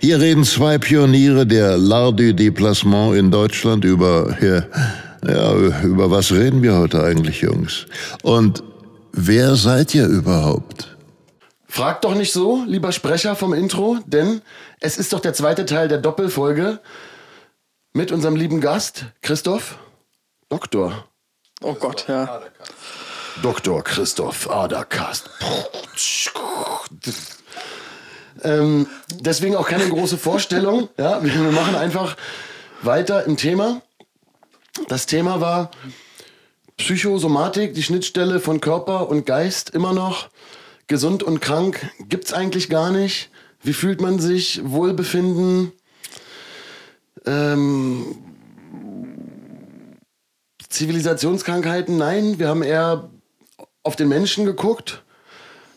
Hier reden zwei Pioniere der L'Art du Déplacement in Deutschland über, ja, ja, über was reden wir heute eigentlich, Jungs? Und wer seid ihr überhaupt? Frag doch nicht so, lieber Sprecher vom Intro, denn es ist doch der zweite Teil der Doppelfolge mit unserem lieben Gast, Christoph Doktor. Oh Gott, ja. Dr. Christoph Aderkast. Ähm, deswegen auch keine große Vorstellung. Ja, wir machen einfach weiter im Thema. Das Thema war Psychosomatik, die Schnittstelle von Körper und Geist immer noch. Gesund und krank gibt's eigentlich gar nicht. Wie fühlt man sich? Wohlbefinden? Ähm, Zivilisationskrankheiten? Nein, wir haben eher auf den Menschen geguckt,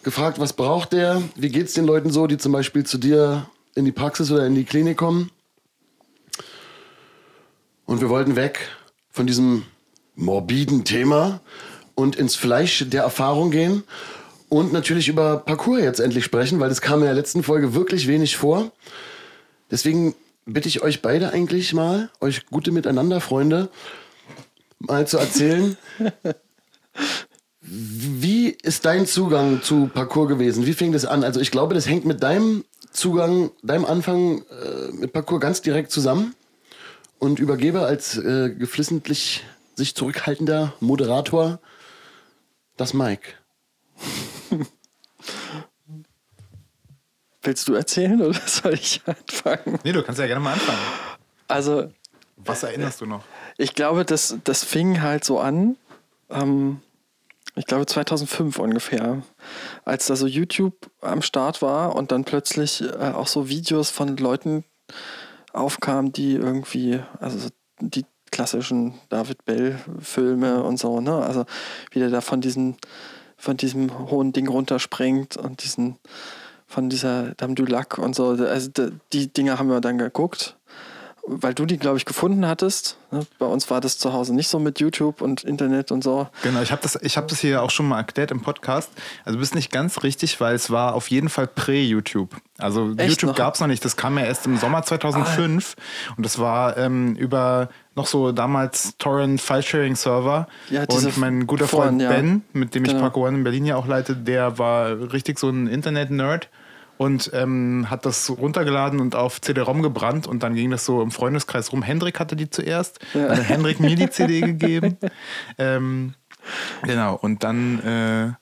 gefragt, was braucht der? Wie geht's den Leuten so, die zum Beispiel zu dir in die Praxis oder in die Klinik kommen? Und wir wollten weg von diesem morbiden Thema und ins Fleisch der Erfahrung gehen und natürlich über Parcours jetzt endlich sprechen, weil das kam in der letzten Folge wirklich wenig vor. Deswegen bitte ich euch beide eigentlich mal, euch gute Miteinander, Freunde, mal zu erzählen, wie ist dein Zugang zu Parcours gewesen? Wie fing das an? Also ich glaube, das hängt mit deinem Zugang, deinem Anfang äh, mit Parcours ganz direkt zusammen und übergebe als äh, geflissentlich sich zurückhaltender Moderator das Mike. Willst du erzählen oder soll ich anfangen? Nee, du kannst ja gerne mal anfangen. Also, Was erinnerst du noch? ich glaube, das, das fing halt so an, ähm, ich glaube 2005 ungefähr, als da so YouTube am Start war und dann plötzlich äh, auch so Videos von Leuten aufkamen, die irgendwie, also so die klassischen David Bell-Filme und so, ne? Also wie der da von diesem, von diesem hohen Ding runterspringt und diesen, von dieser Dame du Lac und so. Also die Dinge haben wir dann geguckt weil du die, glaube ich, gefunden hattest. ne? Bei uns war das zu Hause nicht so mit YouTube und Internet und so. Genau, ich habe das, ich hab das hier auch schon mal erklärt im Podcast. Also du bist nicht ganz richtig, weil es war auf jeden Fall prä-YouTube. Also Echt YouTube gab es noch nicht. Das kam ja erst im Sommer 2005. Und das war ähm, über noch so damals Torrent File-Sharing-Server. Ja, diese und mein guter Foren, Freund ja. Ben, mit dem ich Genau. Parkour One in Berlin ja auch leite, der war richtig so ein Internet-Nerd. Und ähm, hat das runtergeladen und auf CD-ROM gebrannt und dann ging das so im Freundeskreis rum. Hendrik hatte die zuerst, Ja. dann hat Hendrik mir die CD gegeben. Ähm, Genau, und dann, äh,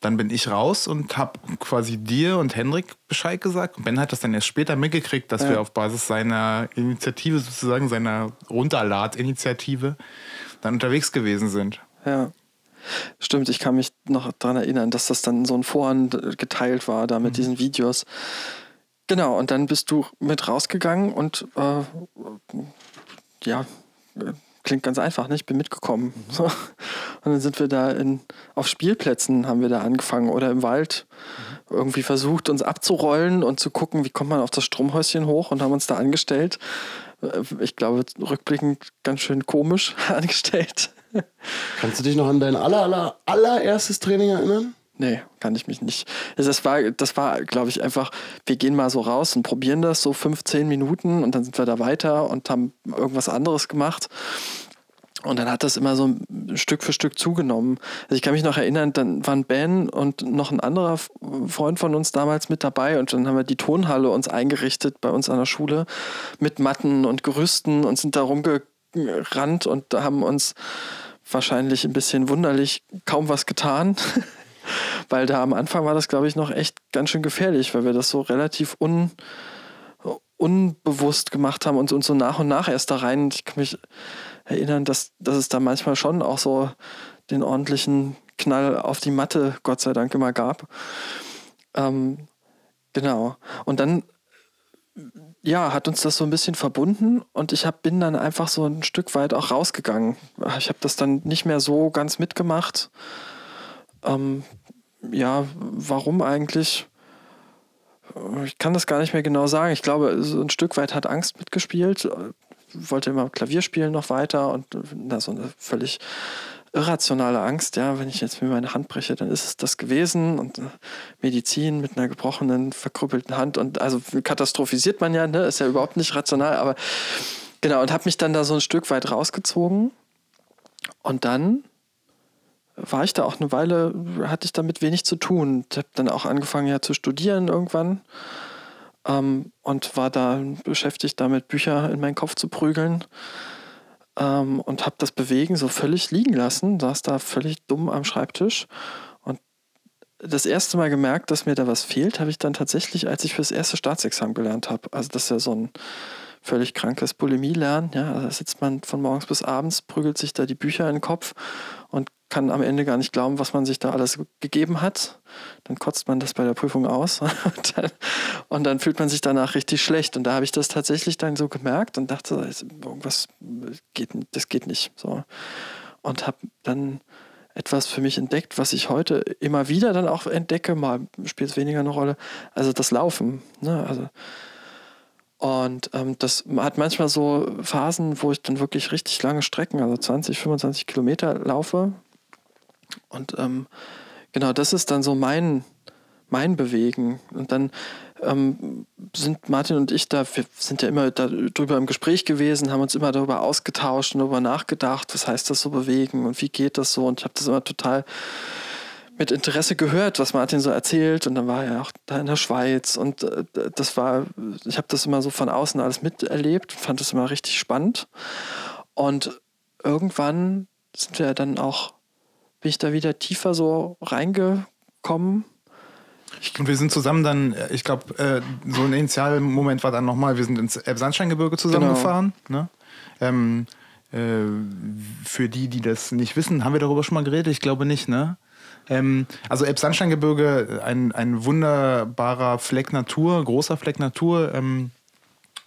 dann bin ich raus und habe quasi dir und Hendrik Bescheid gesagt. Und Ben hat das dann erst später mitgekriegt, dass Ja. wir auf Basis seiner Initiative, sozusagen seiner Runterlad-Initiative, dann unterwegs gewesen sind. Ja. Stimmt, ich kann mich noch daran erinnern, dass das dann so ein Foren geteilt war, da mit diesen Videos. Genau, und dann bist du mit rausgegangen und äh, ja, klingt ganz einfach, ne? Ich bin mitgekommen. So. Und dann sind wir da in, auf Spielplätzen haben wir da angefangen oder im Wald irgendwie versucht, uns abzurollen und zu gucken, wie kommt man auf das Stromhäuschen hoch und haben uns da angestellt. Äh, Ich glaube, rückblickend ganz schön komisch angestellt. Kannst du dich noch an dein aller, aller, allererstes Training erinnern? Nee, kann ich mich nicht. Das war, das war, glaube ich, einfach, wir gehen mal so raus und probieren das so 15 Minuten und dann sind wir da weiter und haben irgendwas anderes gemacht. Und dann hat das immer so Stück für Stück zugenommen. Also ich kann mich noch erinnern, dann waren Ben und noch ein anderer Freund von uns damals mit dabei und dann haben wir die Tonhalle uns eingerichtet bei uns an der Schule mit Matten und Gerüsten und sind da rumgerannt und haben uns wahrscheinlich ein bisschen wunderlich kaum was getan. Weil da am Anfang war das, glaube ich, noch echt ganz schön gefährlich, weil wir das so relativ un, unbewusst gemacht haben und uns so nach und nach erst da rein. Ich kann mich erinnern, dass, dass es da manchmal schon auch so den ordentlichen Knall auf die Matte, Gott sei Dank, immer gab. Ähm, genau. Und dann ja, hat uns das so ein bisschen verbunden und ich hab, bin dann einfach so ein Stück weit auch rausgegangen. Ich habe das dann nicht mehr so ganz mitgemacht. Ähm, ja, warum eigentlich? Ich kann das gar nicht mehr genau sagen. Ich glaube, so ein Stück weit hat Angst mitgespielt. Wollte immer Klavier spielen noch weiter und na, so eine völlig irrationale Angst, ja, wenn ich jetzt mir meine Hand breche, dann ist es das gewesen und äh, Medizin mit einer gebrochenen, verkrüppelten Hand und also katastrophisiert man ja, ne, ist ja überhaupt nicht rational, aber genau, und habe mich dann da so ein Stück weit rausgezogen und dann war ich da auch eine Weile, hatte ich damit wenig zu tun. Ich habe dann auch angefangen ja zu studieren irgendwann ähm, und war da beschäftigt damit, Bücher in meinen Kopf zu prügeln ähm, und habe das Bewegen so völlig liegen lassen, saß da völlig dumm am Schreibtisch und das erste Mal gemerkt, dass mir da was fehlt, habe ich dann tatsächlich, als ich fürs erste Staatsexamen gelernt habe. Also das ist ja so ein völlig krankes Bulimie-Lernen. Ja, da sitzt man von morgens bis abends, prügelt sich da die Bücher in den Kopf kann am Ende gar nicht glauben, was man sich da alles gegeben hat. Dann kotzt man das bei der Prüfung aus und dann, und dann fühlt man sich danach richtig schlecht. Und da habe ich das tatsächlich dann so gemerkt und dachte, irgendwas geht, das geht nicht. So. Und habe dann etwas für mich entdeckt, was ich heute immer wieder dann auch entdecke, mal spielt es weniger eine Rolle, also das Laufen. Ne? Also, und ähm, das hat manchmal so Phasen, wo ich dann wirklich richtig lange Strecken, also 20, 25 Kilometer laufe, und ähm, genau, das ist dann so mein, mein Bewegen. Und dann ähm, sind Martin und ich da, wir sind ja immer darüber im Gespräch gewesen, haben uns immer darüber ausgetauscht und darüber nachgedacht, was heißt das so bewegen und wie geht das so. Und ich habe das immer total mit Interesse gehört, was Martin so erzählt. Und dann war er auch da in der Schweiz. Und äh, das war, ich habe das immer so von außen alles miterlebt, fand das immer richtig spannend. Und irgendwann sind wir dann auch bin ich da wieder tiefer so reingekommen. Ich, wir sind zusammen dann, äh, ich glaube, äh, so ein Initialmoment war dann nochmal, wir sind ins Elbsandsteingebirge zusammengefahren. Genau. Ne? Ähm, äh, für die, die das nicht wissen, haben wir darüber schon mal geredet? Ich glaube nicht, ne? Ähm, also Elbsandsteingebirge, ein, ein wunderbarer Fleck Natur, großer Fleck Natur. Ähm,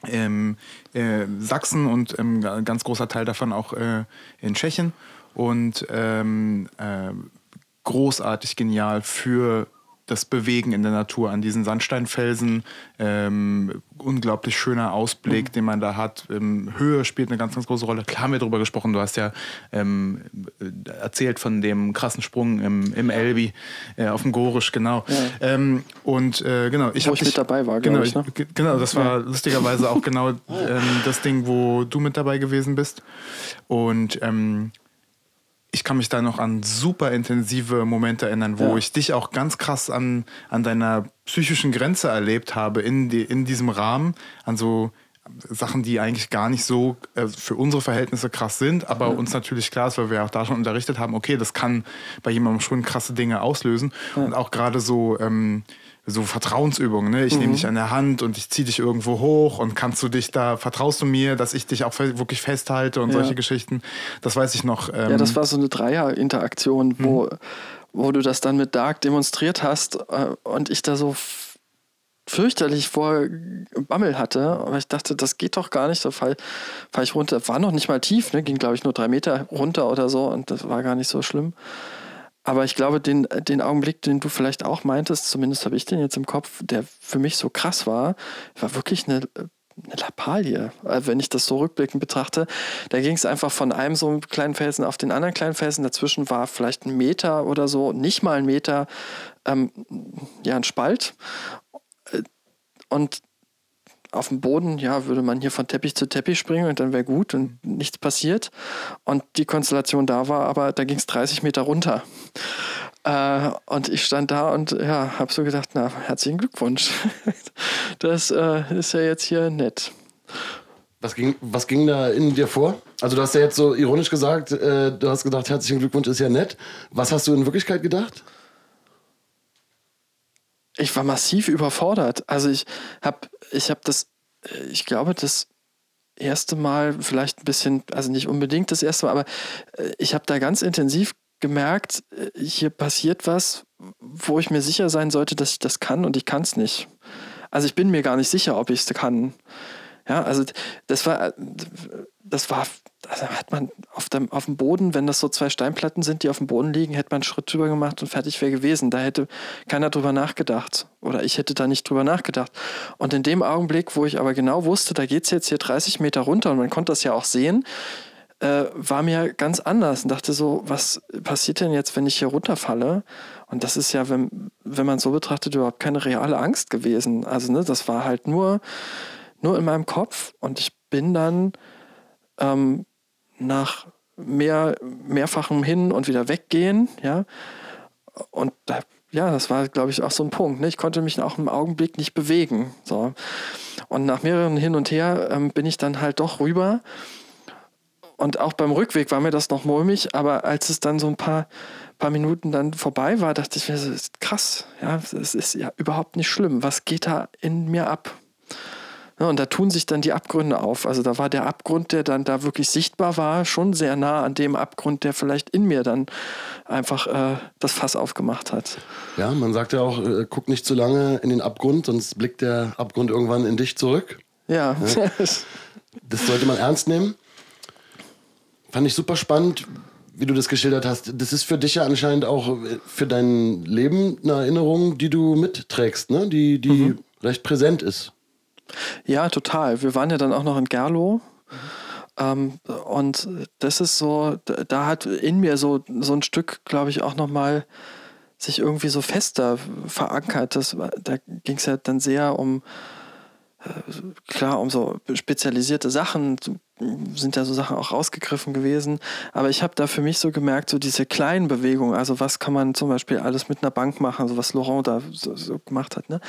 ähm, äh, Sachsen und ein ähm, ganz großer Teil davon auch äh, in Tschechien und ähm, äh, großartig genial für das Bewegen in der Natur an diesen Sandsteinfelsen. Ähm, unglaublich schöner Ausblick, mhm. den man da hat. Ähm, Höhe spielt eine ganz, ganz große Rolle. Klar haben wir darüber gesprochen. Du hast ja ähm, erzählt von dem krassen Sprung im, im Elbi äh, auf dem Gorisch, genau. Ja. Ähm, und äh, genau, ich wo ich dich, mit dabei war, genau, ich, ne? genau, das war ja. lustigerweise auch genau ähm, das Ding, wo du mit dabei gewesen bist. Und ähm, ich kann mich da noch an super intensive Momente erinnern, wo ja. ich dich auch ganz krass an, an deiner psychischen Grenze erlebt habe in, die, in diesem Rahmen, an so Sachen, die eigentlich gar nicht so äh, für unsere Verhältnisse krass sind, aber mhm. uns natürlich klar ist, weil wir auch da schon unterrichtet haben, okay, das kann bei jemandem schon krasse Dinge auslösen. Mhm. Und auch gerade so ähm, so Vertrauensübungen. Ne? Ich mhm. nehme dich an der Hand und ich ziehe dich irgendwo hoch und kannst du dich da, vertraust du mir, dass ich dich auch wirklich festhalte und ja. solche Geschichten. Das weiß ich noch. Ähm ja, das war so eine Dreier-Interaktion, wo, mhm. wo du das dann mit Dark demonstriert hast äh, und ich da so fürchterlich vor Bammel hatte, aber ich dachte, das geht doch gar nicht, da fall, fall ich runter. War noch nicht mal tief, ne? ging glaube ich nur drei Meter runter oder so und das war gar nicht so schlimm. Aber ich glaube, den, den Augenblick, den du vielleicht auch meintest, zumindest habe ich den jetzt im Kopf, der für mich so krass war, war wirklich eine, eine Lappalie, äh, wenn ich das so rückblickend betrachte. Da ging es einfach von einem so kleinen Felsen auf den anderen kleinen Felsen. Dazwischen war vielleicht ein Meter oder so, nicht mal ein Meter, ähm, ja, ein Spalt. Äh, und auf dem Boden, ja, würde man hier von Teppich zu Teppich springen und dann wäre gut und nichts passiert. Und die Konstellation da war, aber da ging es 30 Meter runter. Äh, und ich stand da und ja, habe so gedacht, na, herzlichen Glückwunsch. das äh, ist ja jetzt hier nett. Was ging, was ging da in dir vor? Also du hast ja jetzt so ironisch gesagt, äh, du hast gedacht, herzlichen Glückwunsch ist ja nett. Was hast du in Wirklichkeit gedacht? Ich war massiv überfordert. Also ich habe ich habe das, äh, ich glaube, das erste Mal vielleicht ein bisschen, also nicht unbedingt das erste Mal, aber äh, ich habe da ganz intensiv gemerkt, äh, hier passiert was, wo ich mir sicher sein sollte, dass ich das kann und ich kann es nicht. Also ich bin mir gar nicht sicher, ob ich es kann. Ja, also das war, das war, also hat man auf dem, auf dem Boden, wenn das so zwei Steinplatten sind, die auf dem Boden liegen, hätte man einen Schritt drüber gemacht und fertig wäre gewesen. Da hätte keiner drüber nachgedacht. Oder ich hätte da nicht drüber nachgedacht. Und in dem Augenblick, wo ich aber genau wusste, da geht es jetzt hier 30 Meter runter und man konnte das ja auch sehen, äh, war mir ganz anders und dachte so, was passiert denn jetzt, wenn ich hier runterfalle? Und das ist ja, wenn, wenn man so betrachtet, überhaupt keine reale Angst gewesen. Also, ne, das war halt nur, nur in meinem Kopf und ich bin dann ähm, nach mehr, mehrfachem Hin- und wieder weggehen, ja, und ja, das war, glaube ich, auch so ein Punkt. Ne? Ich konnte mich auch im Augenblick nicht bewegen. So. Und nach mehreren Hin und Her ähm, bin ich dann halt doch rüber und auch beim Rückweg war mir das noch mulmig, aber als es dann so ein paar, paar Minuten dann vorbei war, dachte ich mir, das ist krass, ja, es ist ja überhaupt nicht schlimm. Was geht da in mir ab? Ja, und da tun sich dann die Abgründe auf. Also da war der Abgrund, der dann da wirklich sichtbar war, schon sehr nah an dem Abgrund, der vielleicht in mir dann einfach äh, das Fass aufgemacht hat. Ja, man sagt ja auch, äh, guck nicht zu lange in den Abgrund, sonst blickt der Abgrund irgendwann in dich zurück. Ja. ja. Das sollte man ernst nehmen. Fand ich super spannend, wie du das geschildert hast. Das ist für dich ja anscheinend auch äh, für dein Leben eine Erinnerung, die du mitträgst, ne? die, die mhm. recht präsent ist. Ja, total. Wir waren ja dann auch noch in Gerlo. Mhm. Ähm, und das ist so, da hat in mir so, so ein Stück, glaube ich, auch nochmal sich irgendwie so fester verankert. Das, da ging es ja dann sehr um klar, um so spezialisierte Sachen sind ja so Sachen auch rausgegriffen gewesen. Aber ich habe da für mich so gemerkt, so diese kleinen Bewegungen, also was kann man zum Beispiel alles mit einer Bank machen, so was Laurent da so, so gemacht hat, ne?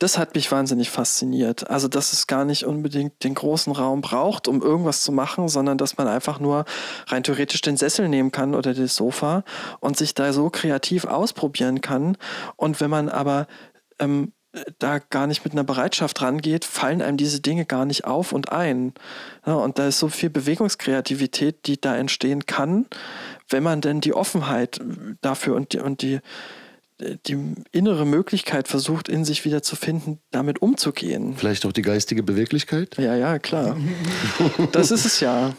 das hat mich wahnsinnig fasziniert. Also, dass es gar nicht unbedingt den großen Raum braucht, um irgendwas zu machen, sondern dass man einfach nur rein theoretisch den Sessel nehmen kann oder das Sofa und sich da so kreativ ausprobieren kann. Und wenn man aber ähm, da gar nicht mit einer Bereitschaft rangeht, fallen einem diese Dinge gar nicht auf und ein. Ja, und da ist so viel Bewegungskreativität, die da entstehen kann, wenn man denn die Offenheit dafür und die, und die, die innere Möglichkeit versucht, in sich wieder zu finden, damit umzugehen. Vielleicht auch die geistige Beweglichkeit? Ja, ja, klar. das ist es ja.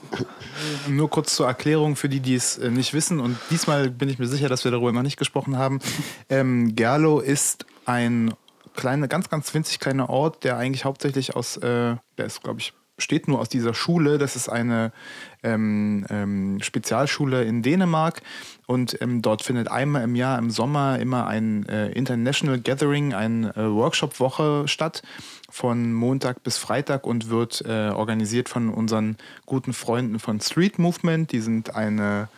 Nur kurz zur Erklärung für die, die es äh, nicht wissen. Und diesmal bin ich mir sicher, dass wir darüber noch nicht gesprochen haben. Ähm, Gerlo ist ein kleine, ganz, ganz winzig kleiner Ort, der eigentlich hauptsächlich aus, äh, der ist, glaube ich, besteht nur aus dieser Schule. Das ist eine ähm, ähm, Spezialschule in Dänemark und ähm, dort findet einmal im Jahr im Sommer immer ein äh, International Gathering, eine äh, Workshop-Woche statt von Montag bis Freitag und wird äh, organisiert von unseren guten Freunden von Street Movement. Die sind eine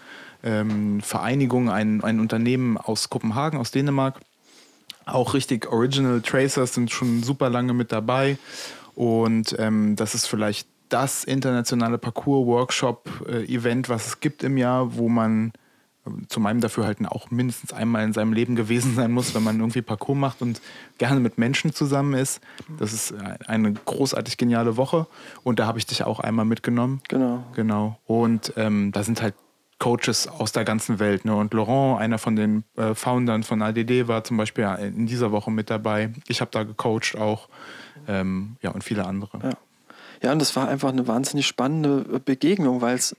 ähm, Vereinigung, ein, ein Unternehmen aus Kopenhagen, aus Dänemark auch richtig Original Tracers sind schon super lange mit dabei. Und ähm, das ist vielleicht das internationale Parcours-Workshop-Event, was es gibt im Jahr, wo man äh, zu meinem Dafürhalten auch mindestens einmal in seinem Leben gewesen sein muss, wenn man irgendwie Parcours macht und gerne mit Menschen zusammen ist. Das ist eine großartig geniale Woche und da habe ich dich auch einmal mitgenommen. Genau. Genau. Und ähm, da sind halt Coaches aus der ganzen Welt. Ne? Und Laurent, einer von den äh, Foundern von ADD, war zum Beispiel in dieser Woche mit dabei. Ich habe da gecoacht auch. Ähm, ja, und viele andere. Ja. ja, und das war einfach eine wahnsinnig spannende Begegnung, weil es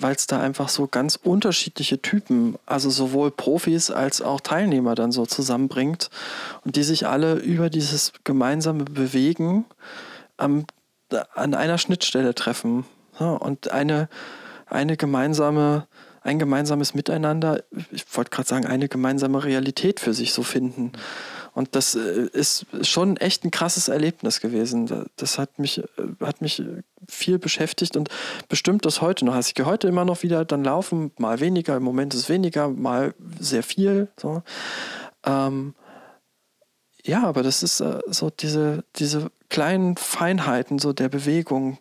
weil es da einfach so ganz unterschiedliche Typen, also sowohl Profis als auch Teilnehmer dann so zusammenbringt und die sich alle über dieses gemeinsame Bewegen am, an einer Schnittstelle treffen. Ja, und eine, eine gemeinsame, ein gemeinsames Miteinander, ich wollte gerade sagen, eine gemeinsame Realität für sich so finden. Und das äh, ist schon echt ein krasses Erlebnis gewesen. Das hat mich, äh, hat mich viel beschäftigt und bestimmt das heute noch. Also ich gehe heute immer noch wieder dann laufen, mal weniger, im Moment ist weniger, mal sehr viel. So. Ähm, ja, aber das ist äh, so diese, diese kleinen Feinheiten so der Bewegung.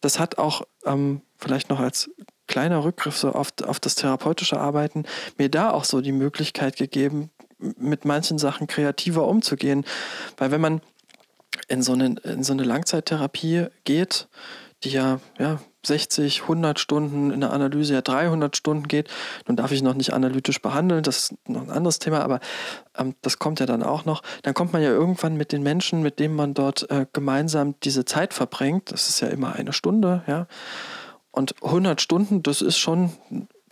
Das hat auch ähm, vielleicht noch als kleiner Rückgriff so auf, auf das therapeutische Arbeiten, mir da auch so die Möglichkeit gegeben, mit manchen Sachen kreativer umzugehen. Weil wenn man in so eine, in so eine Langzeittherapie geht, die ja, ja 60, 100 Stunden in der Analyse ja 300 Stunden geht. Nun darf ich noch nicht analytisch behandeln, das ist noch ein anderes Thema, aber ähm, das kommt ja dann auch noch. Dann kommt man ja irgendwann mit den Menschen, mit denen man dort äh, gemeinsam diese Zeit verbringt, das ist ja immer eine Stunde, ja. Und 100 Stunden, das ist schon,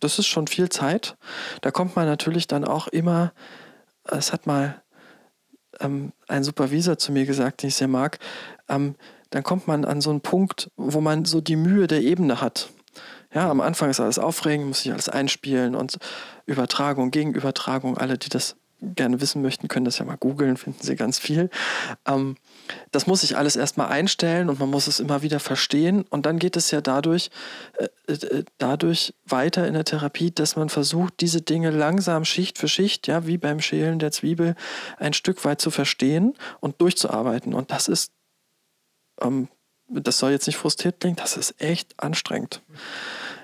das ist schon viel Zeit. Da kommt man natürlich dann auch immer, es hat mal ähm, ein Supervisor zu mir gesagt, den ich sehr mag, ähm, dann kommt man an so einen Punkt, wo man so die Mühe der Ebene hat. Ja, am Anfang ist alles aufregend, muss sich alles einspielen und Übertragung, Gegenübertragung, alle, die das gerne wissen möchten, können das ja mal googeln, finden sie ganz viel. Ähm, das muss sich alles erstmal einstellen und man muss es immer wieder verstehen. Und dann geht es ja dadurch, äh, äh, dadurch weiter in der Therapie, dass man versucht, diese Dinge langsam Schicht für Schicht, ja, wie beim Schälen der Zwiebel, ein Stück weit zu verstehen und durchzuarbeiten. Und das ist ähm, das soll jetzt nicht frustriert klingen, das ist echt anstrengend.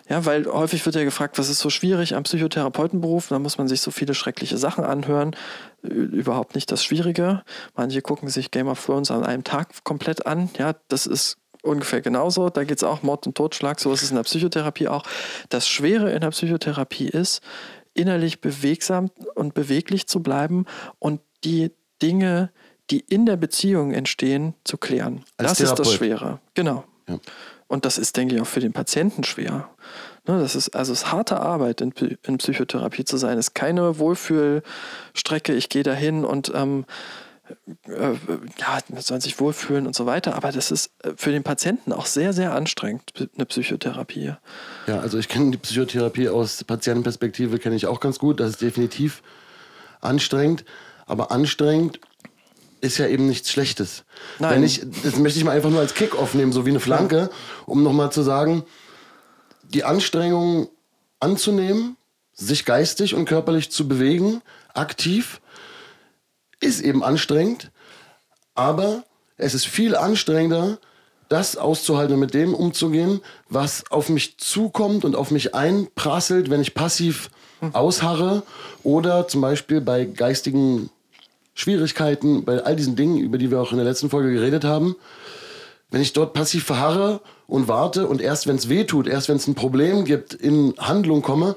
Ja, weil häufig wird ja gefragt, was ist so schwierig am Psychotherapeutenberuf? Da muss man sich so viele schreckliche Sachen anhören. Überhaupt nicht das Schwierige. Manche gucken sich Game of Thrones an einem Tag komplett an. Ja, das ist ungefähr genauso. Da geht es auch Mord und Totschlag. So ist es in der Psychotherapie auch. Das Schwere in der Psychotherapie ist, innerlich bewegsam und beweglich zu bleiben und die Dinge, die in der Beziehung entstehen, zu klären. Als das Therapeut. ist das Schwere. Genau. Ja. Und das ist, denke ich, auch für den Patienten schwer. Ne, das ist also es ist harte Arbeit, in, Psychotherapie zu sein. Es ist keine Wohlfühlstrecke, ich gehe dahin und ähm, äh, ja, sollen sich wohlfühlen und so weiter. Aber das ist äh, für den Patienten auch sehr, sehr anstrengend, eine Psychotherapie. Ja, also ich kenne die Psychotherapie aus Patientenperspektive, kenne ich auch ganz gut. Das ist definitiv anstrengend. Aber anstrengend ist ja eben nichts Schlechtes. Nein. Wenn ich, das möchte ich mal einfach nur als Kick-Off nehmen, so wie eine Flanke, um nochmal zu sagen, die Anstrengung anzunehmen, sich geistig und körperlich zu bewegen, aktiv, ist eben anstrengend, aber es ist viel anstrengender, das auszuhalten und mit dem umzugehen, was auf mich zukommt und auf mich einprasselt, wenn ich passiv ausharre oder zum Beispiel bei geistigen Schwierigkeiten, bei all diesen Dingen, über die wir auch in der letzten Folge geredet haben, wenn ich dort passiv verharre und warte und erst wenn es weh tut, erst wenn es ein Problem gibt, in Handlung komme,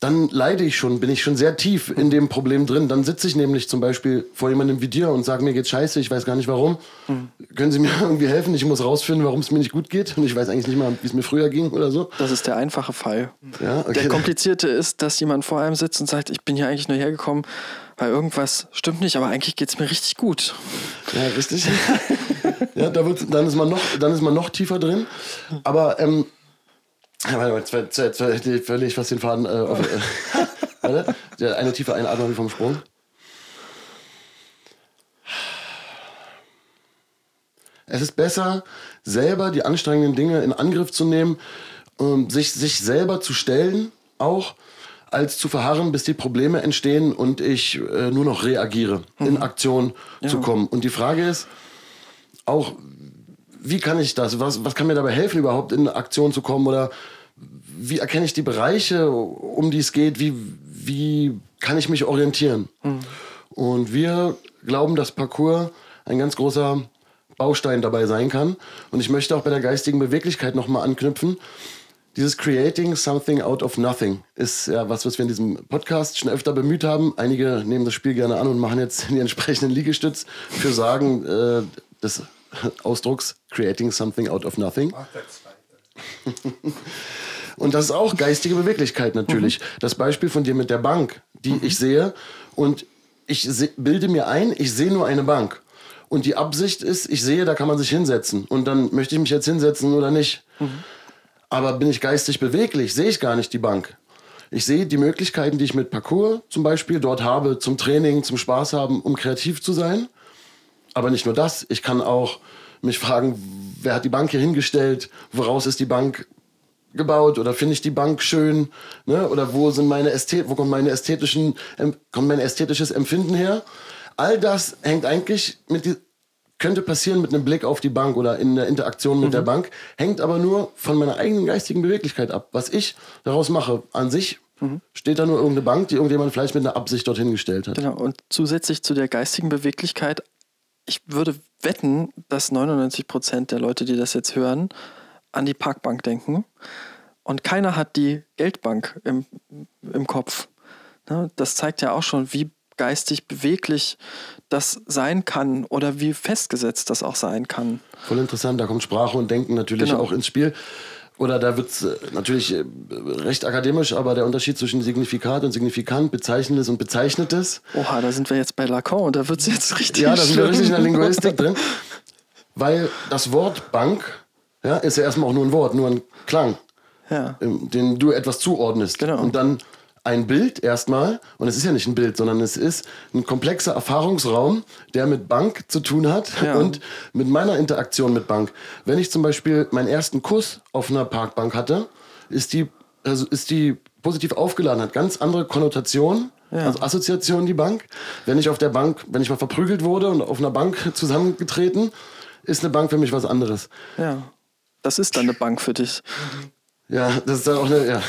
dann leide ich schon, bin ich schon sehr tief in dem Problem drin. Dann sitze ich nämlich zum Beispiel vor jemandem wie dir und sage, mir geht's scheiße, ich weiß gar nicht warum. Mhm. Können Sie mir irgendwie helfen? Ich muss rausfinden, warum es mir nicht gut geht. Und ich weiß eigentlich nicht mal, wie es mir früher ging oder so. Das ist der einfache Fall. Ja, okay. Der komplizierte ist, dass jemand vor einem sitzt und sagt, ich bin hier eigentlich nur hergekommen, weil irgendwas stimmt nicht, aber eigentlich geht es mir richtig gut. Ja, richtig. ja, da wird, dann, ist man noch, dann ist man noch tiefer drin. Aber ähm, mal, jetzt, jetzt, jetzt verliere ich fast den Faden. Äh, auf, äh, eine tiefe Einatmung vom Sprung. Es ist besser, selber die anstrengenden Dinge in Angriff zu nehmen, um sich, sich selber zu stellen, auch als zu verharren, bis die Probleme entstehen und ich äh, nur noch reagiere, mhm. in Aktion ja. zu kommen. Und die Frage ist auch, wie kann ich das? Was, was kann mir dabei helfen, überhaupt in Aktion zu kommen? Oder wie erkenne ich die Bereiche, um die es geht? Wie, wie kann ich mich orientieren? Mhm. Und wir glauben, dass Parcours ein ganz großer Baustein dabei sein kann. Und ich möchte auch bei der geistigen Beweglichkeit nochmal anknüpfen. Dieses Creating Something Out of Nothing ist ja was, was wir in diesem Podcast schon öfter bemüht haben. Einige nehmen das Spiel gerne an und machen jetzt die entsprechenden Liegestütz für Sagen äh, des Ausdrucks Creating Something Out of Nothing. und das ist auch geistige Beweglichkeit natürlich. Mhm. Das Beispiel von dir mit der Bank, die mhm. ich sehe und ich bilde mir ein, ich sehe nur eine Bank. Und die Absicht ist, ich sehe, da kann man sich hinsetzen. Und dann möchte ich mich jetzt hinsetzen oder nicht. Mhm. Aber bin ich geistig beweglich, sehe ich gar nicht die Bank. Ich sehe die Möglichkeiten, die ich mit Parcours zum Beispiel dort habe, zum Training, zum Spaß haben, um kreativ zu sein. Aber nicht nur das, ich kann auch mich fragen, wer hat die Bank hier hingestellt, woraus ist die Bank gebaut oder finde ich die Bank schön, ne? oder wo sind meine Ästhet wo kommt meine ästhetischen kommt mein ästhetisches Empfinden her? All das hängt eigentlich mit die, könnte passieren mit einem Blick auf die Bank oder in der Interaktion mit mhm. der Bank, hängt aber nur von meiner eigenen geistigen Beweglichkeit ab. Was ich daraus mache, an sich mhm. steht da nur irgendeine Bank, die irgendjemand vielleicht mit einer Absicht dorthin gestellt hat. Genau, und zusätzlich zu der geistigen Beweglichkeit, ich würde wetten, dass 99 Prozent der Leute, die das jetzt hören, an die Parkbank denken und keiner hat die Geldbank im, im Kopf. Ne? Das zeigt ja auch schon, wie geistig beweglich das sein kann oder wie festgesetzt das auch sein kann. Voll interessant, da kommt Sprache und Denken natürlich Genau. auch ins Spiel. Oder da wird es natürlich äh, recht akademisch, aber der Unterschied zwischen Signifikat und Signifikant, Bezeichnendes und Bezeichnetes. Oha, da sind wir jetzt bei Lacan und da wird es jetzt richtig Ja, da sind wir richtig in der Linguistik drin. Weil das Wort Bank ja, ist ja erstmal auch nur ein Wort, nur ein Klang, Ja. ähm, den du etwas zuordnest. Genau. Und dann ein Bild erstmal, und es ist ja nicht ein Bild, sondern es ist ein komplexer Erfahrungsraum, der mit Bank zu tun hat Ja. und mit meiner Interaktion mit Bank. Wenn ich zum Beispiel meinen ersten Kuss auf einer Parkbank hatte, ist die, also ist die positiv aufgeladen, hat ganz andere Konnotationen, also Assoziationen die Bank. Wenn ich auf der Bank, wenn ich mal verprügelt wurde und auf einer Bank zusammengetreten, ist eine Bank für mich was anderes. Ja. Das ist dann eine Bank für dich. Ja, das ist dann auch eine, ja.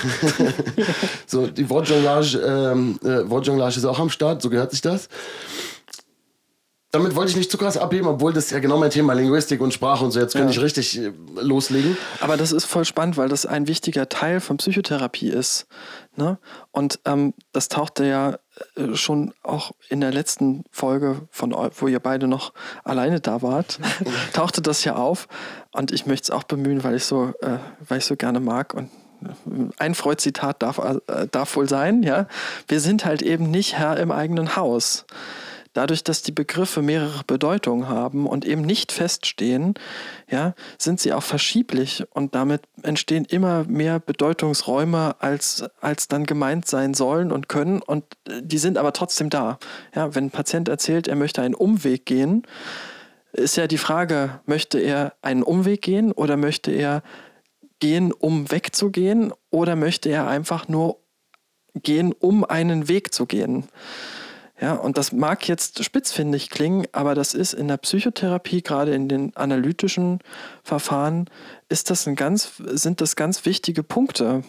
so, die Wortjonglage, ähm, äh, Wortjonglage ist auch am Start, so gehört sich das. Damit wollte ich nicht zu krass abheben, obwohl das ja genau mein Thema Linguistik und Sprache und so. Jetzt könnte Ja. ich richtig äh, loslegen. Aber das ist voll spannend, weil das ein wichtiger Teil von Psychotherapie ist. Ne? Und ähm, das tauchte ja äh, schon auch in der letzten Folge, von wo ihr beide noch alleine da wart, tauchte das ja auf. Und ich möchte es auch bemühen, weil ich so, äh, weil ich so gerne mag. Und äh, ein Freud-Zitat darf, äh, darf wohl sein, ja. Wir sind halt eben nicht Herr im eigenen Haus. Dadurch, dass die Begriffe mehrere Bedeutungen haben und eben nicht feststehen, ja, sind sie auch verschieblich und damit entstehen immer mehr Bedeutungsräume, als, als dann gemeint sein sollen und können und äh, die sind aber trotzdem da. Ja, wenn ein Patient erzählt, er möchte einen Umweg gehen, ist ja die Frage, möchte er einen Umweg gehen oder möchte er gehen, um wegzugehen oder möchte er einfach nur gehen, um einen Weg zu gehen? Ja, und das mag jetzt spitzfindig klingen, aber das ist in der Psychotherapie, gerade in den analytischen Verfahren, ist das ein ganz, sind das ganz wichtige Punkte,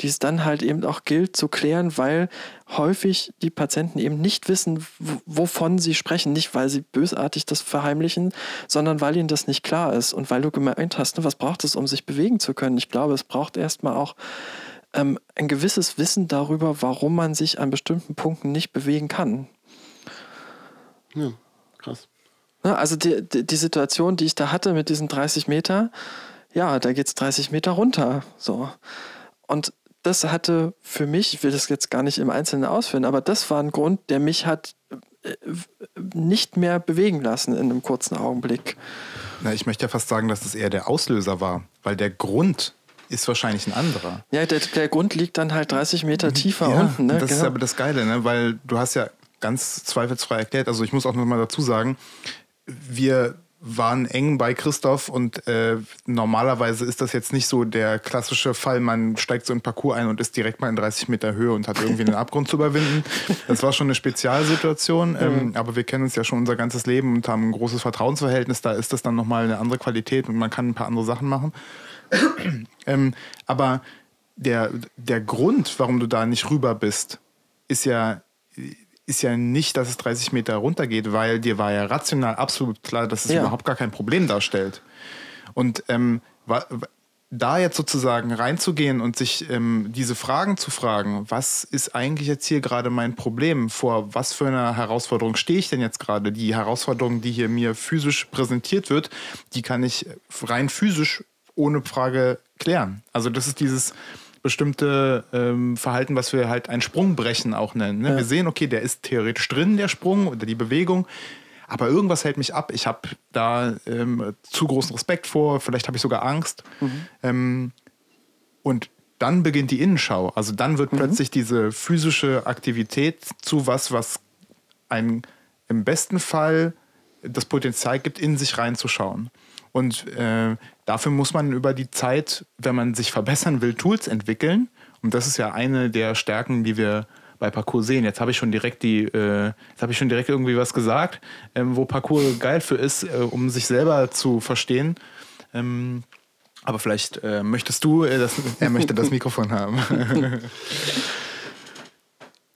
die es dann halt eben auch gilt zu klären, weil häufig die Patienten eben nicht wissen, wovon sie sprechen. Nicht, weil sie bösartig das verheimlichen, sondern weil ihnen das nicht klar ist. Und weil du gemeint hast, ne, was braucht es, um sich bewegen zu können? Ich glaube, es braucht erstmal auch ähm, ein gewisses Wissen darüber, warum man sich an bestimmten Punkten nicht bewegen kann. Ja, krass. Ne, Also die, die, die Situation, die ich da hatte mit diesen 30 Meter, ja, da geht es 30 Meter runter. So. Und das hatte für mich, ich will das jetzt gar nicht im Einzelnen ausführen, aber das war ein Grund, der mich hat äh, nicht mehr bewegen lassen in einem kurzen Augenblick. Na, ich möchte ja fast sagen, dass das eher der Auslöser war, weil der Grund ist wahrscheinlich ein anderer. Ja, der, der Grund liegt dann halt 30 Meter tiefer ja, unten. Ne? Das ist Genau. aber das Geile, ne? weil du hast ja ganz zweifelsfrei erklärt, also ich muss auch noch mal dazu sagen, wir waren eng bei Christoph und äh, normalerweise ist das jetzt nicht so der klassische Fall, man steigt so in Parcours ein und ist direkt mal in 30 Meter Höhe und hat irgendwie einen Abgrund zu überwinden. Das war schon eine Spezialsituation, ähm, aber wir kennen uns ja schon unser ganzes Leben und haben ein großes Vertrauensverhältnis, da ist das dann nochmal eine andere Qualität und man kann ein paar andere Sachen machen. ähm, aber der, der Grund, warum du da nicht rüber bist, ist ja, ist ja nicht, dass es 30 Meter runtergeht, weil dir war ja rational absolut klar, dass es Ja. überhaupt gar kein Problem darstellt. Und ähm, da jetzt sozusagen reinzugehen und sich ähm, diese Fragen zu fragen, was ist eigentlich jetzt hier gerade mein Problem? Vor was für einer Herausforderung stehe ich denn jetzt gerade? Die Herausforderung, die hier mir physisch präsentiert wird, die kann ich rein physisch ohne Frage klären. Also das ist dieses bestimmte ähm, Verhalten, was wir halt ein Sprungbrechen auch nennen. Ne? Wir sehen, okay, der ist theoretisch drin, der Sprung oder die Bewegung, aber irgendwas hält mich ab. Ich habe da ähm, zu großen Respekt vor, vielleicht habe ich sogar Angst. Ähm, und dann beginnt die Innenschau. Also dann wird plötzlich diese physische Aktivität zu was, was ein im besten Fall das Potenzial gibt, in sich reinzuschauen. Und äh, dafür muss man über die Zeit, wenn man sich verbessern will, Tools entwickeln. Und das ist ja eine der Stärken, die wir bei Parcours sehen. Jetzt habe ich schon direkt die, äh, jetzt habe ich schon direkt irgendwie was gesagt, ähm, wo Parcours geil für ist, äh, um sich selber zu verstehen. Ähm, aber vielleicht äh, möchtest du, äh, das, er möchte das Mikrofon haben.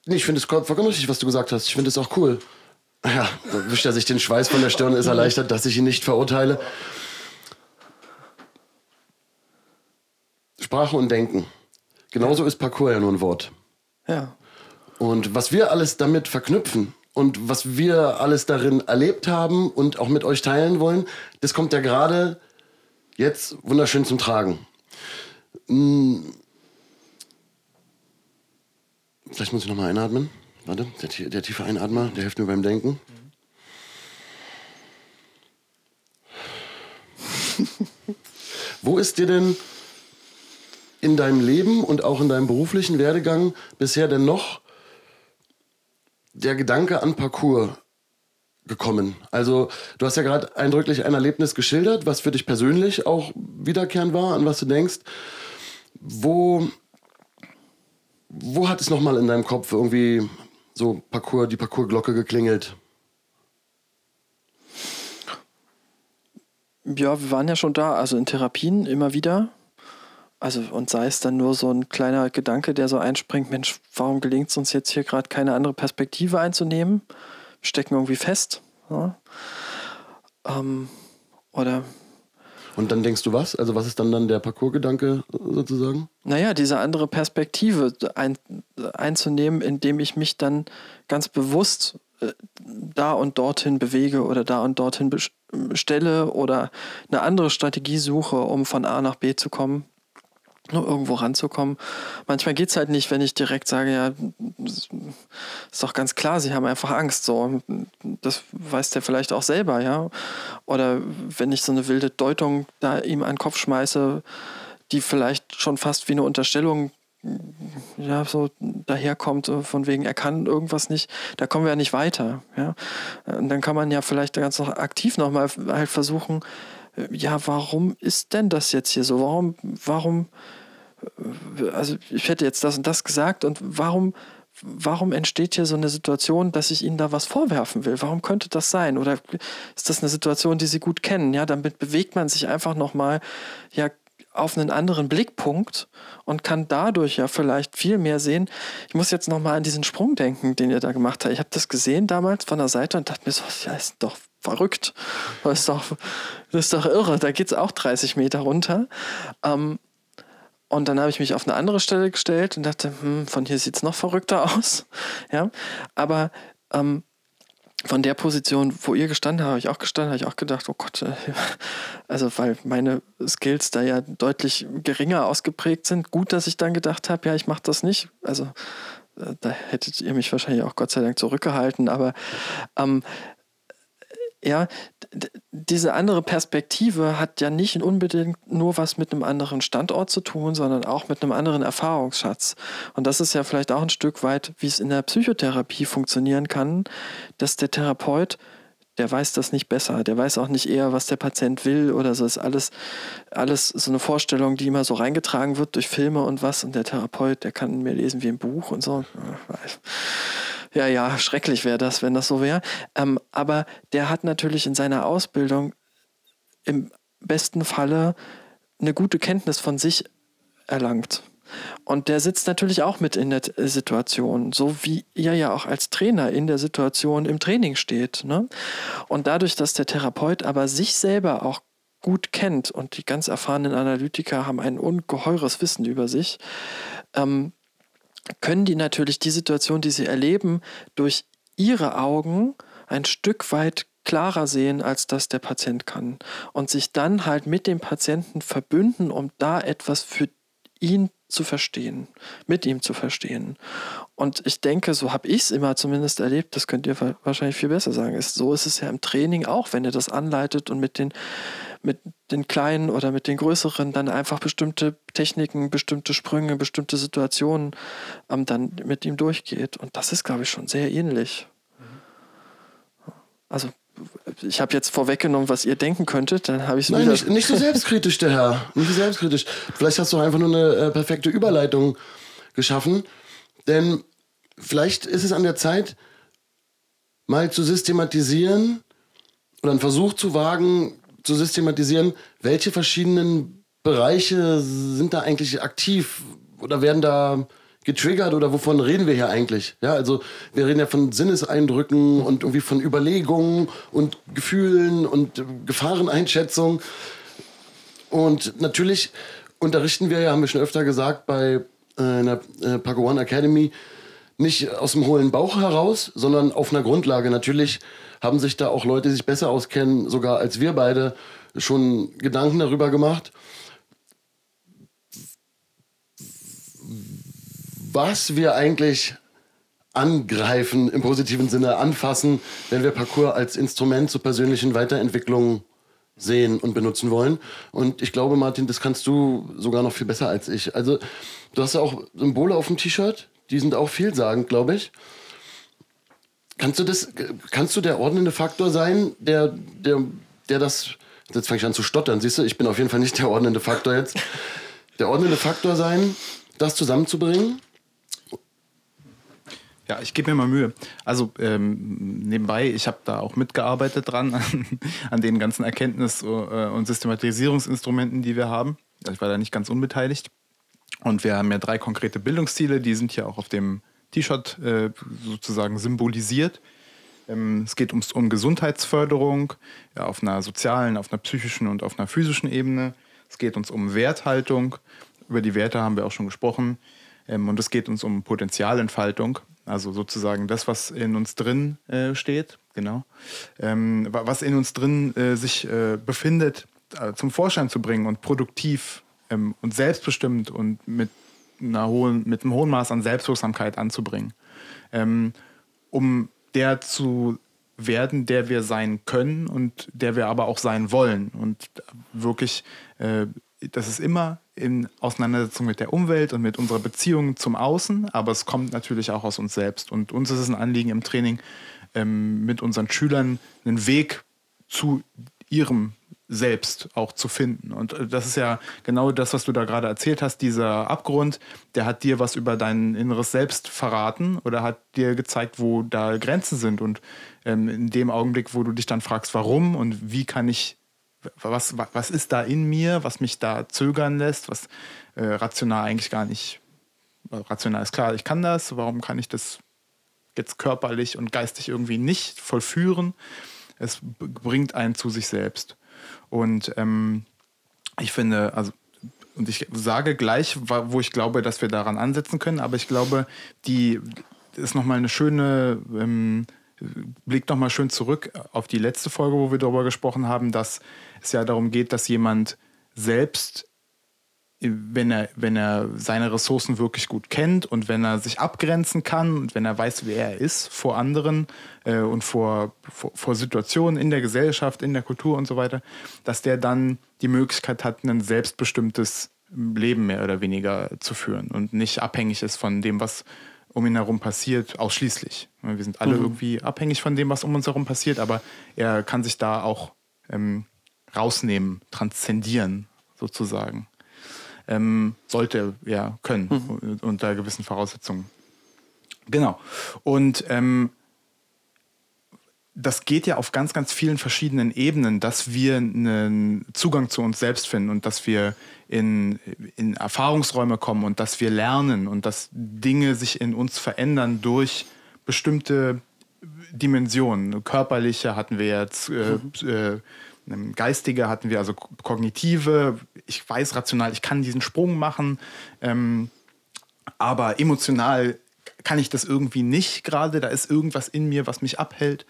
Nee, ich finde es vollkommen richtig, was du gesagt hast. Ich finde es auch cool. Ja, wischt er sich den Schweiß von der Stirn, ist erleichtert, dass ich ihn nicht verurteile. Sprache und Denken. Genauso ist Parcours ja nur ein Wort. Ja. Und was wir alles damit verknüpfen und was wir alles darin erlebt haben und auch mit euch teilen wollen, das kommt ja gerade jetzt wunderschön zum Tragen. Hm. Vielleicht muss ich nochmal einatmen. Warte, der, der tiefe Einatmer, der hilft mir beim Denken. Wo ist dir denn in deinem Leben und auch in deinem beruflichen Werdegang bisher denn noch der Gedanke an Parcours gekommen? Also, du hast ja gerade eindrücklich ein Erlebnis geschildert, was für dich persönlich auch wiederkehrend war, an was du denkst. Wo, wo hat es nochmal in deinem Kopf irgendwie so Parcours, die Parcoursglocke geklingelt? Ja, wir waren ja schon da, also in Therapien immer wieder. Also, und sei es dann nur so ein kleiner Gedanke, der so einspringt, Mensch, warum gelingt es uns jetzt hier gerade keine andere Perspektive einzunehmen? Wir stecken irgendwie fest. Ja? Ähm, oder. Und dann denkst du was? Also, was ist dann dann der Parcoursgedanke sozusagen? Naja, diese andere Perspektive ein, einzunehmen, indem ich mich dann ganz bewusst äh, da und dorthin bewege oder da und dorthin stelle oder eine andere Strategie suche, um von A nach B zu kommen, nur irgendwo ranzukommen. Manchmal geht es halt nicht, wenn ich direkt sage, ja, ist doch ganz klar, sie haben einfach Angst. So, das weiß der vielleicht auch selber, ja. Oder wenn ich so eine wilde Deutung da ihm an den Kopf schmeiße, die vielleicht schon fast wie eine Unterstellung ja, so daherkommt, von wegen, er kann irgendwas nicht, da kommen wir ja nicht weiter. Ja? Und dann kann man ja vielleicht ganz noch aktiv nochmal halt versuchen, ja, warum ist denn das jetzt hier so? Warum, warum, also ich hätte jetzt das und das gesagt und warum, warum entsteht hier so eine Situation, dass ich Ihnen da was vorwerfen will? Warum könnte das sein? Oder ist das eine Situation, die Sie gut kennen? Ja, damit bewegt man sich einfach nochmal, ja, auf einen anderen Blickpunkt und kann dadurch ja vielleicht viel mehr sehen. Ich muss jetzt nochmal an diesen Sprung denken, den ihr da gemacht habt. Ich habe das gesehen damals von der Seite und dachte mir so, ja, ist doch verrückt. Das ist doch, das ist doch irre. Da geht es auch 30 Meter runter. Ähm, und dann habe ich mich auf eine andere Stelle gestellt und dachte, hm, von hier sieht es noch verrückter aus. Ja, aber ähm, von der Position, wo ihr gestanden habt, habe ich auch gestanden, habe ich auch gedacht, oh Gott, äh, also weil meine Skills da ja deutlich geringer ausgeprägt sind. Gut, dass ich dann gedacht habe, ja, ich mache das nicht. Also äh, da hättet ihr mich wahrscheinlich auch Gott sei Dank zurückgehalten, aber ähm, ja, diese andere Perspektive hat ja nicht unbedingt nur was mit einem anderen Standort zu tun, sondern auch mit einem anderen Erfahrungsschatz. Und das ist ja vielleicht auch ein Stück weit, wie es in der Psychotherapie funktionieren kann, dass der Therapeut der weiß das nicht besser, der weiß auch nicht eher, was der Patient will oder so. Das ist alles, alles so eine Vorstellung, die immer so reingetragen wird durch Filme und was. Und der Therapeut, der kann mehr lesen wie ein Buch und so. Ja, ja, schrecklich wäre das, wenn das so wäre. Ähm, aber der hat natürlich in seiner Ausbildung im besten Falle eine gute Kenntnis von sich erlangt. Und der sitzt natürlich auch mit in der Situation, so wie ihr ja auch als Trainer in der Situation im Training steht. Ne? Und dadurch, dass der Therapeut aber sich selber auch gut kennt und die ganz erfahrenen Analytiker haben ein ungeheures Wissen über sich, ähm, können die natürlich die Situation, die sie erleben, durch ihre Augen ein Stück weit klarer sehen, als das der Patient kann. Und sich dann halt mit dem Patienten verbünden, um da etwas für ihn zu verstehen, mit ihm zu verstehen. Und ich denke, so habe ich es immer zumindest erlebt, das könnt ihr wahrscheinlich viel besser sagen. So ist es ja im Training auch, wenn ihr das anleitet und mit den, mit den Kleinen oder mit den Größeren dann einfach bestimmte Techniken, bestimmte Sprünge, bestimmte Situationen ähm, dann mit ihm durchgeht. Und das ist, glaube ich, schon sehr ähnlich. Also ich habe jetzt vorweggenommen, was ihr denken könntet, dann habe ich es Nein, nicht, nicht, so selbstkritisch, der Herr. Nicht so selbstkritisch. Vielleicht hast du einfach nur eine äh, perfekte Überleitung geschaffen. Denn vielleicht ist es an der Zeit, mal zu systematisieren oder einen Versuch zu wagen, zu systematisieren, welche verschiedenen Bereiche sind da eigentlich aktiv oder werden da getriggert oder wovon reden wir hier eigentlich? Ja, also wir reden ja von Sinneseindrücken und irgendwie von Überlegungen und Gefühlen und Gefahreneinschätzung. Und natürlich unterrichten wir ja, haben wir schon öfter gesagt, bei äh, einer äh, Paco One Academy nicht aus dem hohlen Bauch heraus, sondern auf einer Grundlage. Natürlich haben sich da auch Leute, die sich besser auskennen, sogar als wir beide, schon Gedanken darüber gemacht. Was wir eigentlich angreifen, im positiven Sinne anfassen, wenn wir Parcours als Instrument zur persönlichen Weiterentwicklung sehen und benutzen wollen. Und ich glaube, Martin, das kannst du sogar noch viel besser als ich. Also, du hast ja auch Symbole auf dem T-Shirt, die sind auch vielsagend, glaube ich. Kannst du das, kannst du der ordnende Faktor sein, der, der, der das, jetzt fange ich an zu stottern, siehst du, ich bin auf jeden Fall nicht der ordnende Faktor jetzt, der ordnende Faktor sein, das zusammenzubringen? Ja, ich gebe mir mal Mühe. Also ähm, nebenbei, ich habe da auch mitgearbeitet dran, an, den ganzen Erkenntnis- äh, und Systematisierungsinstrumenten, die wir haben. Ich war da nicht ganz unbeteiligt. Und wir haben ja drei konkrete Bildungsziele, die sind hier auch auf dem T-Shirt äh, sozusagen symbolisiert. Ähm, es geht ums, um Gesundheitsförderung ja, auf einer sozialen, auf einer psychischen und auf einer physischen Ebene. Es geht uns um Werthaltung. Über die Werte haben wir auch schon gesprochen. Ähm, und es geht uns um Potenzialentfaltung. Also sozusagen das, was in uns drin äh, steht, genau, ähm, was in uns drin äh, sich äh, befindet, äh, zum Vorschein zu bringen und produktiv ähm, und selbstbestimmt und mit, einer hohen, mit einem hohen Maß an Selbstwirksamkeit anzubringen, ähm, um der zu werden, der wir sein können und der wir aber auch sein wollen und wirklich äh, das ist immer in Auseinandersetzung mit der Umwelt und mit unserer Beziehung zum Außen, aber es kommt natürlich auch aus uns selbst. Und uns ist es ein Anliegen im Training, ähm, mit unseren Schülern einen Weg zu ihrem Selbst auch zu finden. Und äh, das ist ja genau das, was du da gerade erzählt hast. Dieser Abgrund, der hat dir was über dein inneres Selbst verraten oder hat dir gezeigt, wo da Grenzen sind. Und ähm, in dem Augenblick, wo du dich dann fragst, warum und wie kann ich was, was ist da in mir, was mich da zögern lässt, was äh, rational eigentlich gar nicht, rational ist klar, ich kann das, warum kann ich das jetzt körperlich und geistig irgendwie nicht vollführen? Es bringt einen zu sich selbst. Und ähm, ich finde, also, und ich sage gleich, wo ich glaube, dass wir daran ansetzen können, aber ich glaube, die ist nochmal eine schöne ähm, blickt nochmal schön zurück auf die letzte Folge, wo wir darüber gesprochen haben, dass es ja darum geht, dass jemand selbst, wenn er, wenn er seine Ressourcen wirklich gut kennt und wenn er sich abgrenzen kann und wenn er weiß, wer er ist vor anderen äh, und vor, vor, vor Situationen in der Gesellschaft, in der Kultur und so weiter, dass der dann die Möglichkeit hat, ein selbstbestimmtes Leben mehr oder weniger zu führen und nicht abhängig ist von dem, was um ihn herum passiert, ausschließlich. Wir sind alle mhm. irgendwie abhängig von dem, was um uns herum passiert, aber er kann sich da auch ähm, rausnehmen, transzendieren, sozusagen. Ähm, sollte er können, mhm. unter gewissen Voraussetzungen. Genau. Und ähm, das geht ja auf ganz, ganz vielen verschiedenen Ebenen, dass wir einen Zugang zu uns selbst finden und dass wir in, in Erfahrungsräume kommen und dass wir lernen und dass Dinge sich in uns verändern durch bestimmte Dimensionen. Körperliche hatten wir jetzt, äh, äh, geistige hatten wir, also kognitive. Ich weiß rational, ich kann diesen Sprung machen, ähm, aber emotional kann ich das irgendwie nicht gerade. Da ist irgendwas in mir, was mich abhält.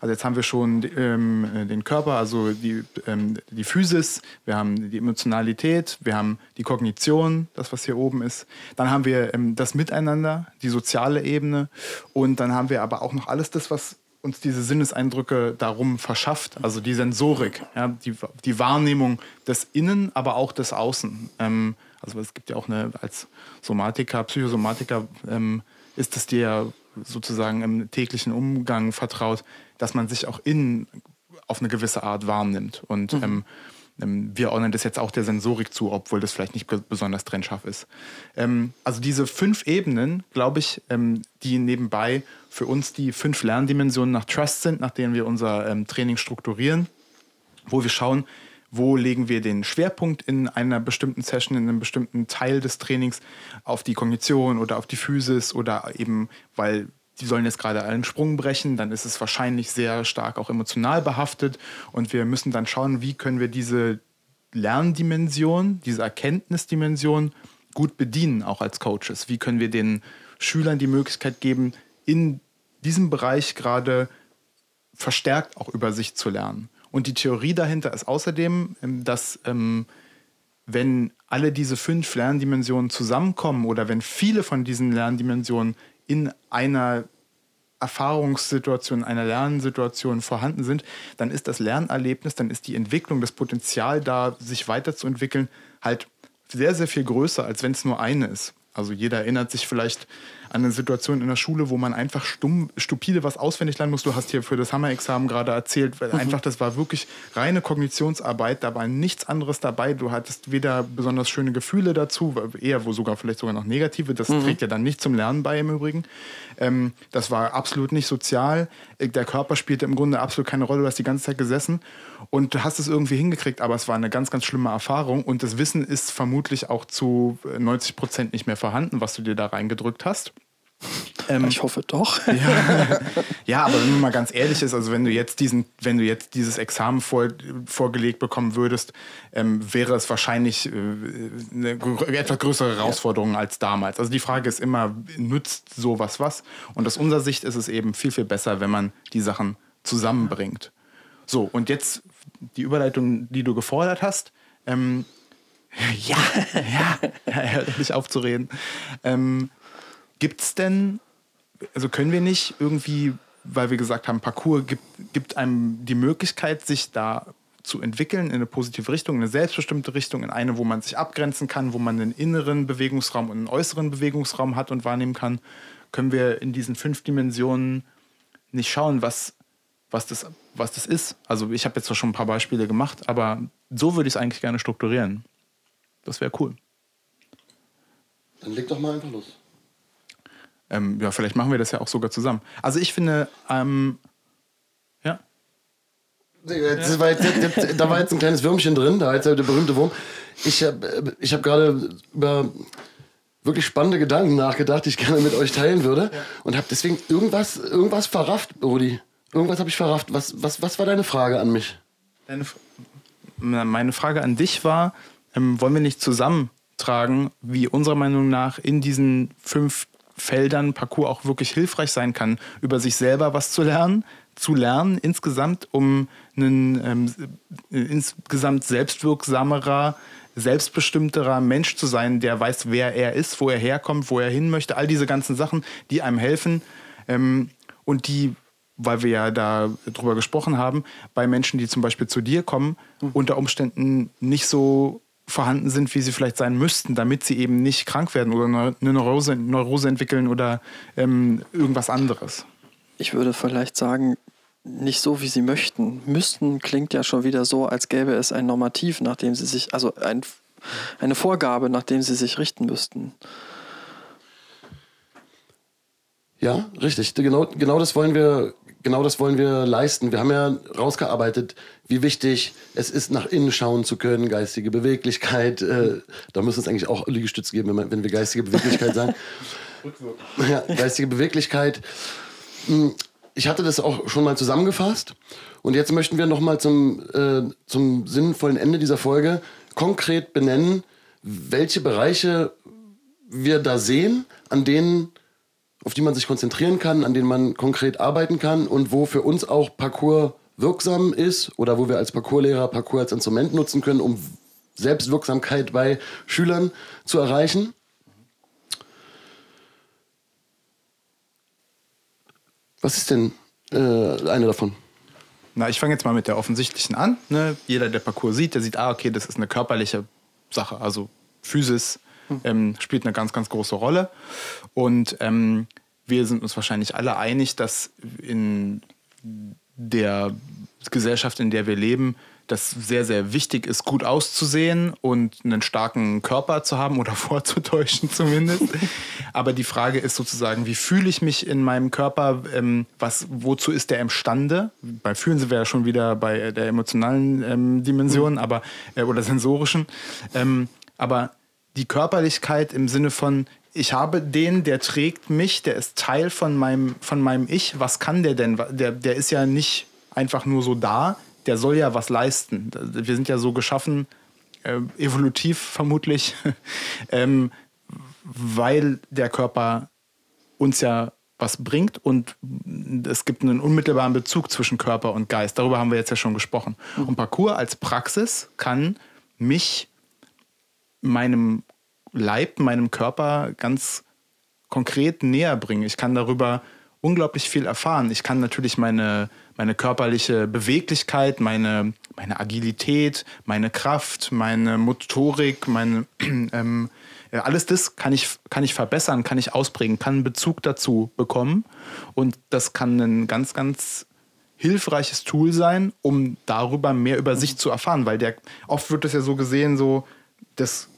Also jetzt haben wir schon ähm, den Körper, also die, ähm, die Physis, wir haben die Emotionalität, wir haben die Kognition, das was hier oben ist. Dann haben wir ähm, das Miteinander, die soziale Ebene und dann haben wir aber auch noch alles das, was uns diese Sinneseindrücke darum verschafft, also die Sensorik, ja, die, die Wahrnehmung des Innen, aber auch des Außen. Ähm, also es gibt ja auch eine als Somatiker, Psychosomatiker ähm, ist es dir sozusagen im täglichen Umgang vertraut, dass man sich auch innen auf eine gewisse Art wahrnimmt. Und mhm. ähm, ähm wir ordnen das jetzt auch der Sensorik zu, obwohl das vielleicht nicht besonders trennscharf ist. Ähm, also diese fünf Ebenen, glaube ich, ähm, die nebenbei für uns die fünf Lerndimensionen nach Trust sind, nach denen wir unser ähm, Training strukturieren, wo wir schauen, wo legen wir den Schwerpunkt in einer bestimmten Session, in einem bestimmten Teil des Trainings auf die Kognition oder auf die Physis oder eben, weil die sollen jetzt gerade einen Sprung brechen, dann ist es wahrscheinlich sehr stark auch emotional behaftet und wir müssen dann schauen, wie können wir diese Lerndimension, diese Erkenntnisdimension gut bedienen, auch als Coaches? Wie können wir den Schülern die Möglichkeit geben, in diesem Bereich gerade verstärkt auch über sich zu lernen? Und die Theorie dahinter ist außerdem, ähm, dass ähm, wenn alle diese fünf Lerndimensionen zusammenkommen oder wenn viele von diesen Lerndimensionen in einer Erfahrungssituation, einer Lernsituation vorhanden sind, dann ist das Lernerlebnis, dann ist die Entwicklung, das Potenzial da, sich weiterzuentwickeln, halt sehr, sehr viel größer, als wenn es nur eine ist. Also jeder erinnert sich vielleicht an eine Situation in der Schule, wo man einfach stumm, stupide was auswendig lernen muss. Du hast hier für das Hammer-Examen gerade erzählt, weil mhm. einfach das war wirklich reine Kognitionsarbeit, da war nichts anderes dabei. Du hattest weder besonders schöne Gefühle dazu, eher wo sogar vielleicht sogar noch negative. Das mhm. trägt ja dann nicht zum Lernen bei im Übrigen. Ähm, das war absolut nicht sozial. Der Körper spielte im Grunde absolut keine Rolle. Du hast die ganze Zeit gesessen und du hast es irgendwie hingekriegt, aber es war eine ganz, ganz schlimme Erfahrung und das Wissen ist vermutlich auch zu 90 Prozent nicht mehr vorhanden, was du dir da reingedrückt hast. Ähm, ich hoffe doch. Ja. ja, aber wenn man mal ganz ehrlich ist, also wenn du jetzt diesen, wenn du jetzt dieses Examen vor, vorgelegt bekommen würdest, ähm, wäre es wahrscheinlich äh, eine etwas größere Herausforderung ja. als damals. Also die Frage ist immer, nützt sowas was? Und aus unserer Sicht ist es eben viel, viel besser, wenn man die Sachen zusammenbringt. So, und jetzt die Überleitung, die du gefordert hast. Ähm, ja, ja, hör nicht auf zu reden. Ähm, Gibt es denn, also können wir nicht irgendwie, weil wir gesagt haben, Parcours gibt, gibt einem die Möglichkeit, sich da zu entwickeln in eine positive Richtung, in eine selbstbestimmte Richtung, in eine, wo man sich abgrenzen kann, wo man einen inneren Bewegungsraum und einen äußeren Bewegungsraum hat und wahrnehmen kann, können wir in diesen fünf Dimensionen nicht schauen, was, was, das, was das ist. Also ich habe jetzt zwar schon ein paar Beispiele gemacht, aber so würde ich es eigentlich gerne strukturieren. Das wäre cool. Dann leg doch mal einfach los. Ähm, ja, vielleicht machen wir das ja auch sogar zusammen. Also ich finde, ähm, ja. ja. War jetzt, da war jetzt ein kleines Würmchen drin, da war jetzt der berühmte Wurm. Ich habe ich hab gerade über wirklich spannende Gedanken nachgedacht, die ich gerne mit euch teilen würde. Ja. Und habe deswegen irgendwas, irgendwas verrafft, Rudi. Irgendwas habe ich verrafft. Was, was, was war deine Frage an mich? Deine, meine Frage an dich war, ähm, wollen wir nicht zusammentragen, wie unserer Meinung nach in diesen fünf Feldern Parcours auch wirklich hilfreich sein kann, über sich selber was zu lernen, zu lernen insgesamt, um ein ähm, insgesamt selbstwirksamerer, selbstbestimmterer Mensch zu sein, der weiß, wer er ist, wo er herkommt, wo er hin möchte, all diese ganzen Sachen, die einem helfen ähm, und die, weil wir ja da drüber gesprochen haben, bei Menschen, die zum Beispiel zu dir kommen, mhm. unter Umständen nicht so vorhanden sind, wie sie vielleicht sein müssten, damit sie eben nicht krank werden oder eine Neurose, Neurose entwickeln oder ähm, irgendwas anderes. Ich würde vielleicht sagen, nicht so, wie sie möchten. Müssten klingt ja schon wieder so, als gäbe es ein Normativ, nach dem sie sich, also ein, eine Vorgabe, nach dem sie sich richten müssten. Ja, richtig. Genau, genau das wollen wir genau das wollen wir leisten. Wir haben ja rausgearbeitet, wie wichtig es ist, nach innen schauen zu können, geistige Beweglichkeit. Äh, da müssen es eigentlich auch Liegestütz geben, wenn, man, wenn wir geistige Beweglichkeit sagen. ja, geistige Beweglichkeit. Hm, ich hatte das auch schon mal zusammengefasst. Und jetzt möchten wir nochmal zum, äh, zum sinnvollen Ende dieser Folge konkret benennen, welche Bereiche wir da sehen, an denen auf die man sich konzentrieren kann, an denen man konkret arbeiten kann und wo für uns auch Parcours wirksam ist oder wo wir als Parcourslehrer Parcours als Instrument nutzen können, um Selbstwirksamkeit bei Schülern zu erreichen. Was ist denn äh, eine davon? Na, ich fange jetzt mal mit der offensichtlichen an. Ne? Jeder, der Parcours sieht, der sieht, ah, okay, das ist eine körperliche Sache. Also Physis ähm, spielt eine ganz, ganz große Rolle. Und ähm, wir sind uns wahrscheinlich alle einig, dass in der Gesellschaft, in der wir leben, das sehr, sehr wichtig ist, gut auszusehen und einen starken Körper zu haben oder vorzutäuschen zumindest. Aber die Frage ist sozusagen, wie fühle ich mich in meinem Körper? Ähm, was, wozu ist der imstande? Bei Fühlen sind wir ja schon wieder bei der emotionalen ähm, Dimension, mhm. aber, äh, oder sensorischen. Ähm, aber die Körperlichkeit im Sinne von, ich habe den, der trägt mich, der ist Teil von meinem, von meinem Ich. Was kann der denn? Der, der ist ja nicht einfach nur so da, der soll ja was leisten. Wir sind ja so geschaffen, äh, evolutiv vermutlich, ähm, weil der Körper uns ja was bringt und es gibt einen unmittelbaren Bezug zwischen Körper und Geist. Darüber haben wir jetzt ja schon gesprochen. Mhm. Und Parcours als Praxis kann mich meinem Leib, meinem Körper ganz konkret näher bringen. Ich kann darüber unglaublich viel erfahren. Ich kann natürlich meine, meine körperliche Beweglichkeit, meine, meine Agilität, meine Kraft, meine Motorik, meine, ähm, alles das kann ich, kann ich verbessern, kann ich ausprägen, kann einen Bezug dazu bekommen. Und das kann ein ganz, ganz hilfreiches Tool sein, um darüber mehr über sich zu erfahren. Weil der, oft wird das ja so gesehen, so, das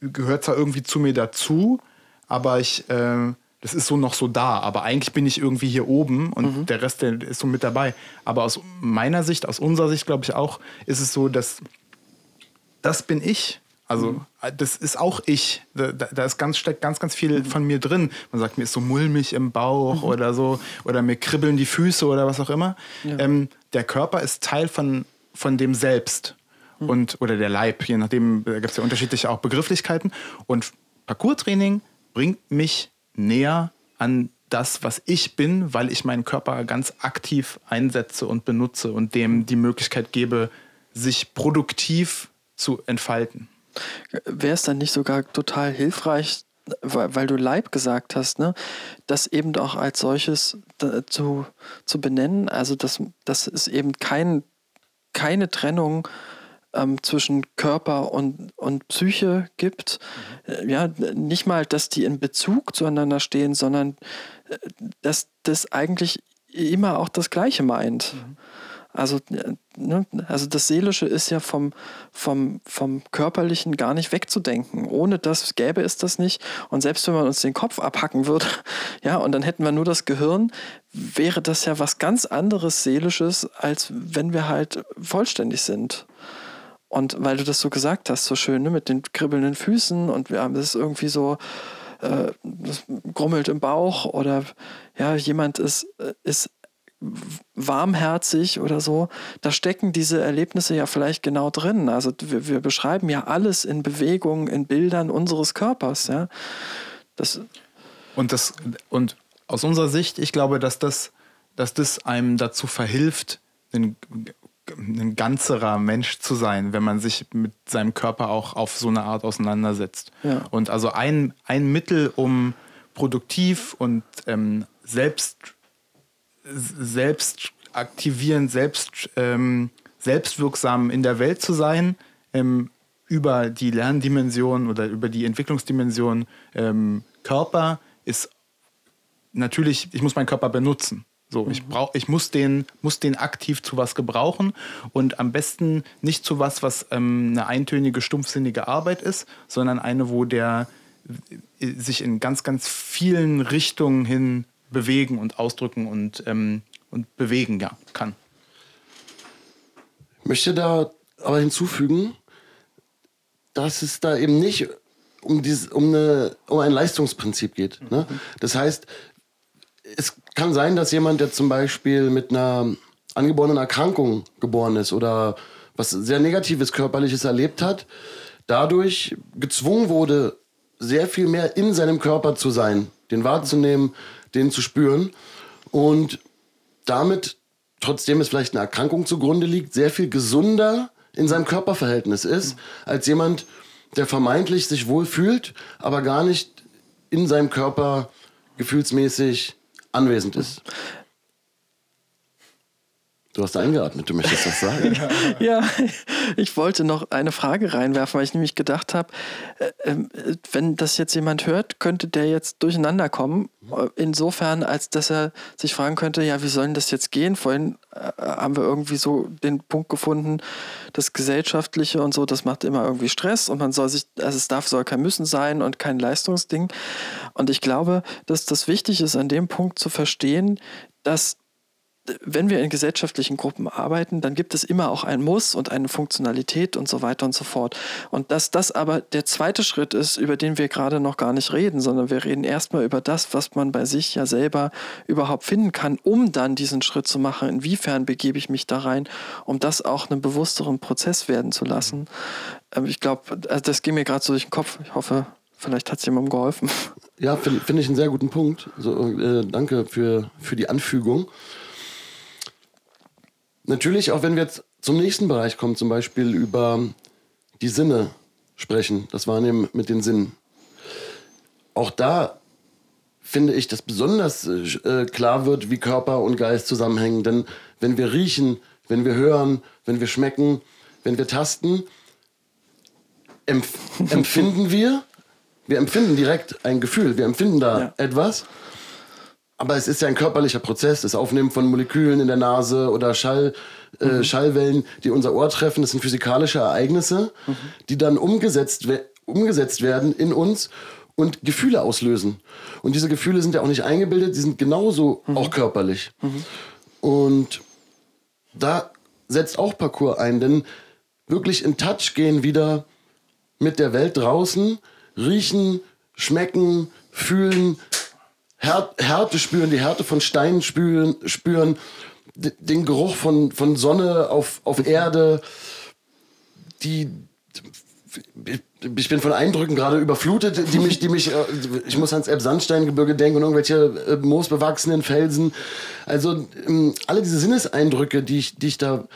gehört zwar irgendwie zu mir dazu, aber ich, äh, das ist so noch so da, aber eigentlich bin ich irgendwie hier oben und mhm. der Rest der ist so mit dabei. Aber aus meiner Sicht, aus unserer Sicht glaube ich auch, ist es so, dass das bin ich. Also mhm. das ist auch ich. Da, da, ist ganz steckt ganz ganz viel mhm. von mir drin. Man sagt mir ist so mulmig im Bauch mhm. oder so oder mir kribbeln die Füße oder was auch immer. Ja. Ähm, der Körper ist Teil von von dem Selbst. Und oder der Leib. Je nachdem da gibt es ja unterschiedliche auch Begrifflichkeiten und Parcours-Training bringt mich näher an das, was ich bin, weil ich meinen Körper ganz aktiv einsetze und benutze und dem die Möglichkeit gebe, sich produktiv zu entfalten. Wäre es dann nicht sogar total hilfreich, weil, weil, du Leib gesagt hast, ne, das eben auch als solches zu, zu benennen? Also, dass, dass es eben kein, keine Trennung gibt ähm, zwischen Körper und, und Psyche gibt. Mhm. Ja, nicht mal, dass die in Bezug zueinander stehen, sondern äh, dass das eigentlich immer auch das Gleiche meint. Mhm. Also, äh, ne, also das Seelische ist ja vom, vom, vom Körperlichen gar nicht wegzudenken. Ohne das gäbe es das nicht. Und selbst wenn man uns den Kopf abhacken würde, ja, und dann hätten wir nur das Gehirn, wäre das ja was ganz anderes Seelisches, als wenn wir halt vollständig sind. Und weil du das so gesagt hast, so schön, ne, mit den kribbelnden Füßen und wir haben das irgendwie so, äh, das grummelt im Bauch oder ja, jemand ist, ist warmherzig oder so, da stecken diese Erlebnisse ja vielleicht genau drin. Also wir, wir beschreiben ja alles in Bewegungen, in Bildern unseres Körpers, ja. Das und das und aus unserer Sicht, ich glaube, dass das, dass das einem dazu verhilft, den ein ganzerer Mensch zu sein, wenn man sich mit seinem Körper auch auf so eine Art auseinandersetzt. Ja. Und also ein, ein Mittel, um produktiv und ähm, selbst, selbst aktivierend, selbst, ähm, selbstwirksam in der Welt zu sein, ähm, über die Lerndimension oder über die Entwicklungsdimension ähm, Körper ist natürlich, ich muss meinen Körper benutzen. So, ich mhm. brauch, ich muss den, muss den aktiv zu was gebrauchen und am besten nicht zu was, was ähm, eine eintönige, stumpfsinnige Arbeit ist, sondern eine, wo der äh, sich in ganz, ganz vielen Richtungen hin bewegen und ausdrücken und, ähm, und bewegen ja, kann. Ich möchte da aber hinzufügen, dass es da eben nicht um, dieses, um, eine, um ein Leistungsprinzip geht. Ne? Mhm. Das heißt, es kann sein, dass jemand, der zum Beispiel mit einer angeborenen Erkrankung geboren ist oder was sehr Negatives Körperliches erlebt hat, dadurch gezwungen wurde, sehr viel mehr in seinem Körper zu sein, den wahrzunehmen, den zu spüren und damit, trotzdem es vielleicht eine Erkrankung zugrunde liegt, sehr viel gesunder in seinem Körperverhältnis ist, als jemand, der vermeintlich sich wohl fühlt, aber gar nicht in seinem Körper gefühlsmäßig anwesend ist. Du hast eingeatmet, du möchtest das sagen. ja, ich wollte noch eine Frage reinwerfen, weil ich nämlich gedacht habe, äh, ähm, wenn das jetzt jemand hört, könnte der jetzt durcheinander kommen. Äh, insofern, als dass er sich fragen könnte, ja, wie soll denn das jetzt gehen? Vorhin äh, haben wir irgendwie so den Punkt gefunden, das Gesellschaftliche und so, das macht immer irgendwie Stress und man soll sich, also es darf, soll kein Müssen sein und kein Leistungsding. Und ich glaube, dass das wichtig ist, an dem Punkt zu verstehen, dass wenn wir in gesellschaftlichen Gruppen arbeiten, dann gibt es immer auch ein Muss und eine Funktionalität und so weiter und so fort. Und dass das aber der zweite Schritt ist, über den wir gerade noch gar nicht reden, sondern wir reden erstmal über das, was man bei sich ja selber überhaupt finden kann, um dann diesen Schritt zu machen. Inwiefern begebe ich mich da rein, um das auch einen bewussteren Prozess werden zu lassen. Ähm, ich glaube, also das ging mir gerade so durch den Kopf. Ich hoffe, vielleicht hat es jemandem geholfen. Ja, finde find ich einen sehr guten Punkt. So, äh, danke für, für die Anfügung. Natürlich, auch wenn wir jetzt zum nächsten Bereich kommen, zum Beispiel über die Sinne sprechen, das Wahrnehmen mit den Sinnen. Auch da finde ich, dass besonders äh, klar wird, wie Körper und Geist zusammenhängen. Denn wenn wir riechen, wenn wir hören, wenn wir schmecken, wenn wir tasten, empf empfinden wir, wir empfinden direkt ein Gefühl, wir empfinden da ja. etwas. Aber es ist ja ein körperlicher Prozess, das Aufnehmen von Molekülen in der Nase oder Schall, äh, mhm. Schallwellen, die unser Ohr treffen. Das sind physikalische Ereignisse, mhm. die dann umgesetzt, umgesetzt werden in uns und Gefühle auslösen. Und diese Gefühle sind ja auch nicht eingebildet, die sind genauso mhm. auch körperlich. Mhm. Und da setzt auch Parcours ein, denn wirklich in Touch gehen wieder mit der Welt draußen, riechen, schmecken, fühlen, Härte spüren, die Härte von Steinen spüren, spüren den Geruch von, von Sonne auf, auf Erde, die ich bin von Eindrücken gerade überflutet, die mich, die mich, äh, ich muss ans Elbsandsteingebirge denken und irgendwelche äh, moosbewachsenen Felsen. Also ähm, alle diese Sinneseindrücke, die ich, die ich da,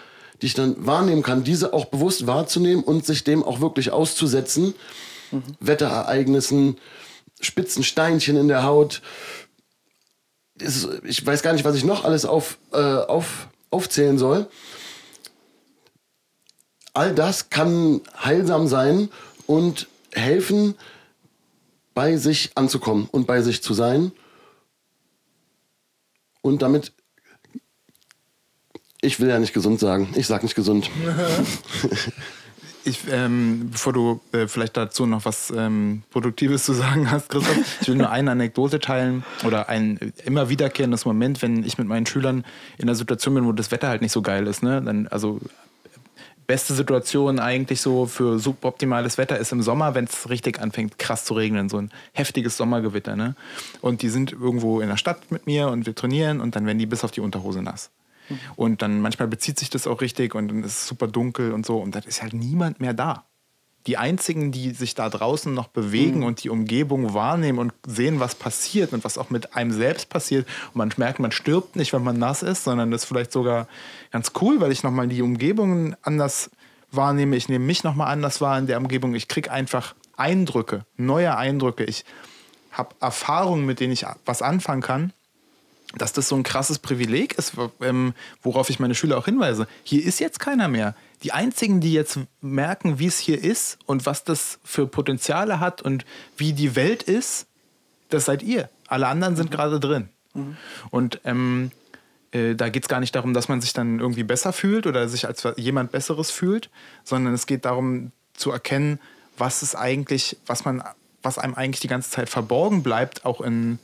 die ich dann wahrnehmen kann, diese auch bewusst wahrzunehmen und sich dem auch wirklich auszusetzen. Mhm. Wetterereignissen, spitzen Steinchen in der Haut. ich weiß gar nicht, was ich noch alles auf, äh, auf, aufzählen soll. All das kann heilsam sein und helfen, bei sich anzukommen und bei sich zu sein. Und damit, ich will ja nicht gesund sagen, ich sag nicht gesund. Ich, ähm, bevor du äh, vielleicht dazu noch was ähm, Produktives zu sagen hast, Christoph, ich will nur eine Anekdote teilen oder ein immer wiederkehrendes Moment, wenn ich mit meinen Schülern in einer Situation bin, wo das Wetter halt nicht so geil ist. Ne? Dann, also beste Situation eigentlich so für suboptimales Wetter ist im Sommer, wenn es richtig anfängt, krass zu regnen, so ein heftiges Sommergewitter. Ne? Und die sind irgendwo in der Stadt mit mir und wir trainieren und dann werden die bis auf die Unterhose nass. Und dann manchmal bezieht sich das auch richtig und dann ist es super dunkel und so. Und dann ist halt niemand mehr da. Die einzigen, die sich da draußen noch bewegen mhm. und die Umgebung wahrnehmen und sehen, was passiert und was auch mit einem selbst passiert. Und man merkt, man stirbt nicht, wenn man nass ist, sondern das ist vielleicht sogar ganz cool, weil ich nochmal die Umgebung anders wahrnehme. Ich nehme mich nochmal anders wahr in der Umgebung. Ich kriege einfach Eindrücke, neue Eindrücke. Ich habe Erfahrungen, mit denen ich was anfangen kann dass das so ein krasses Privileg ist, ähm, worauf ich meine Schüler auch hinweise. Hier ist jetzt keiner mehr. Die einzigen, die jetzt merken, wie es hier ist und was das für Potenziale hat und wie die Welt ist, das seid ihr. Alle anderen sind mhm. gerade drin. Mhm. Und ähm, äh, da geht es gar nicht darum, dass man sich dann irgendwie besser fühlt oder sich als jemand Besseres fühlt, sondern es geht darum zu erkennen, was es eigentlich, was man, was einem eigentlich die ganze Zeit verborgen bleibt, auch in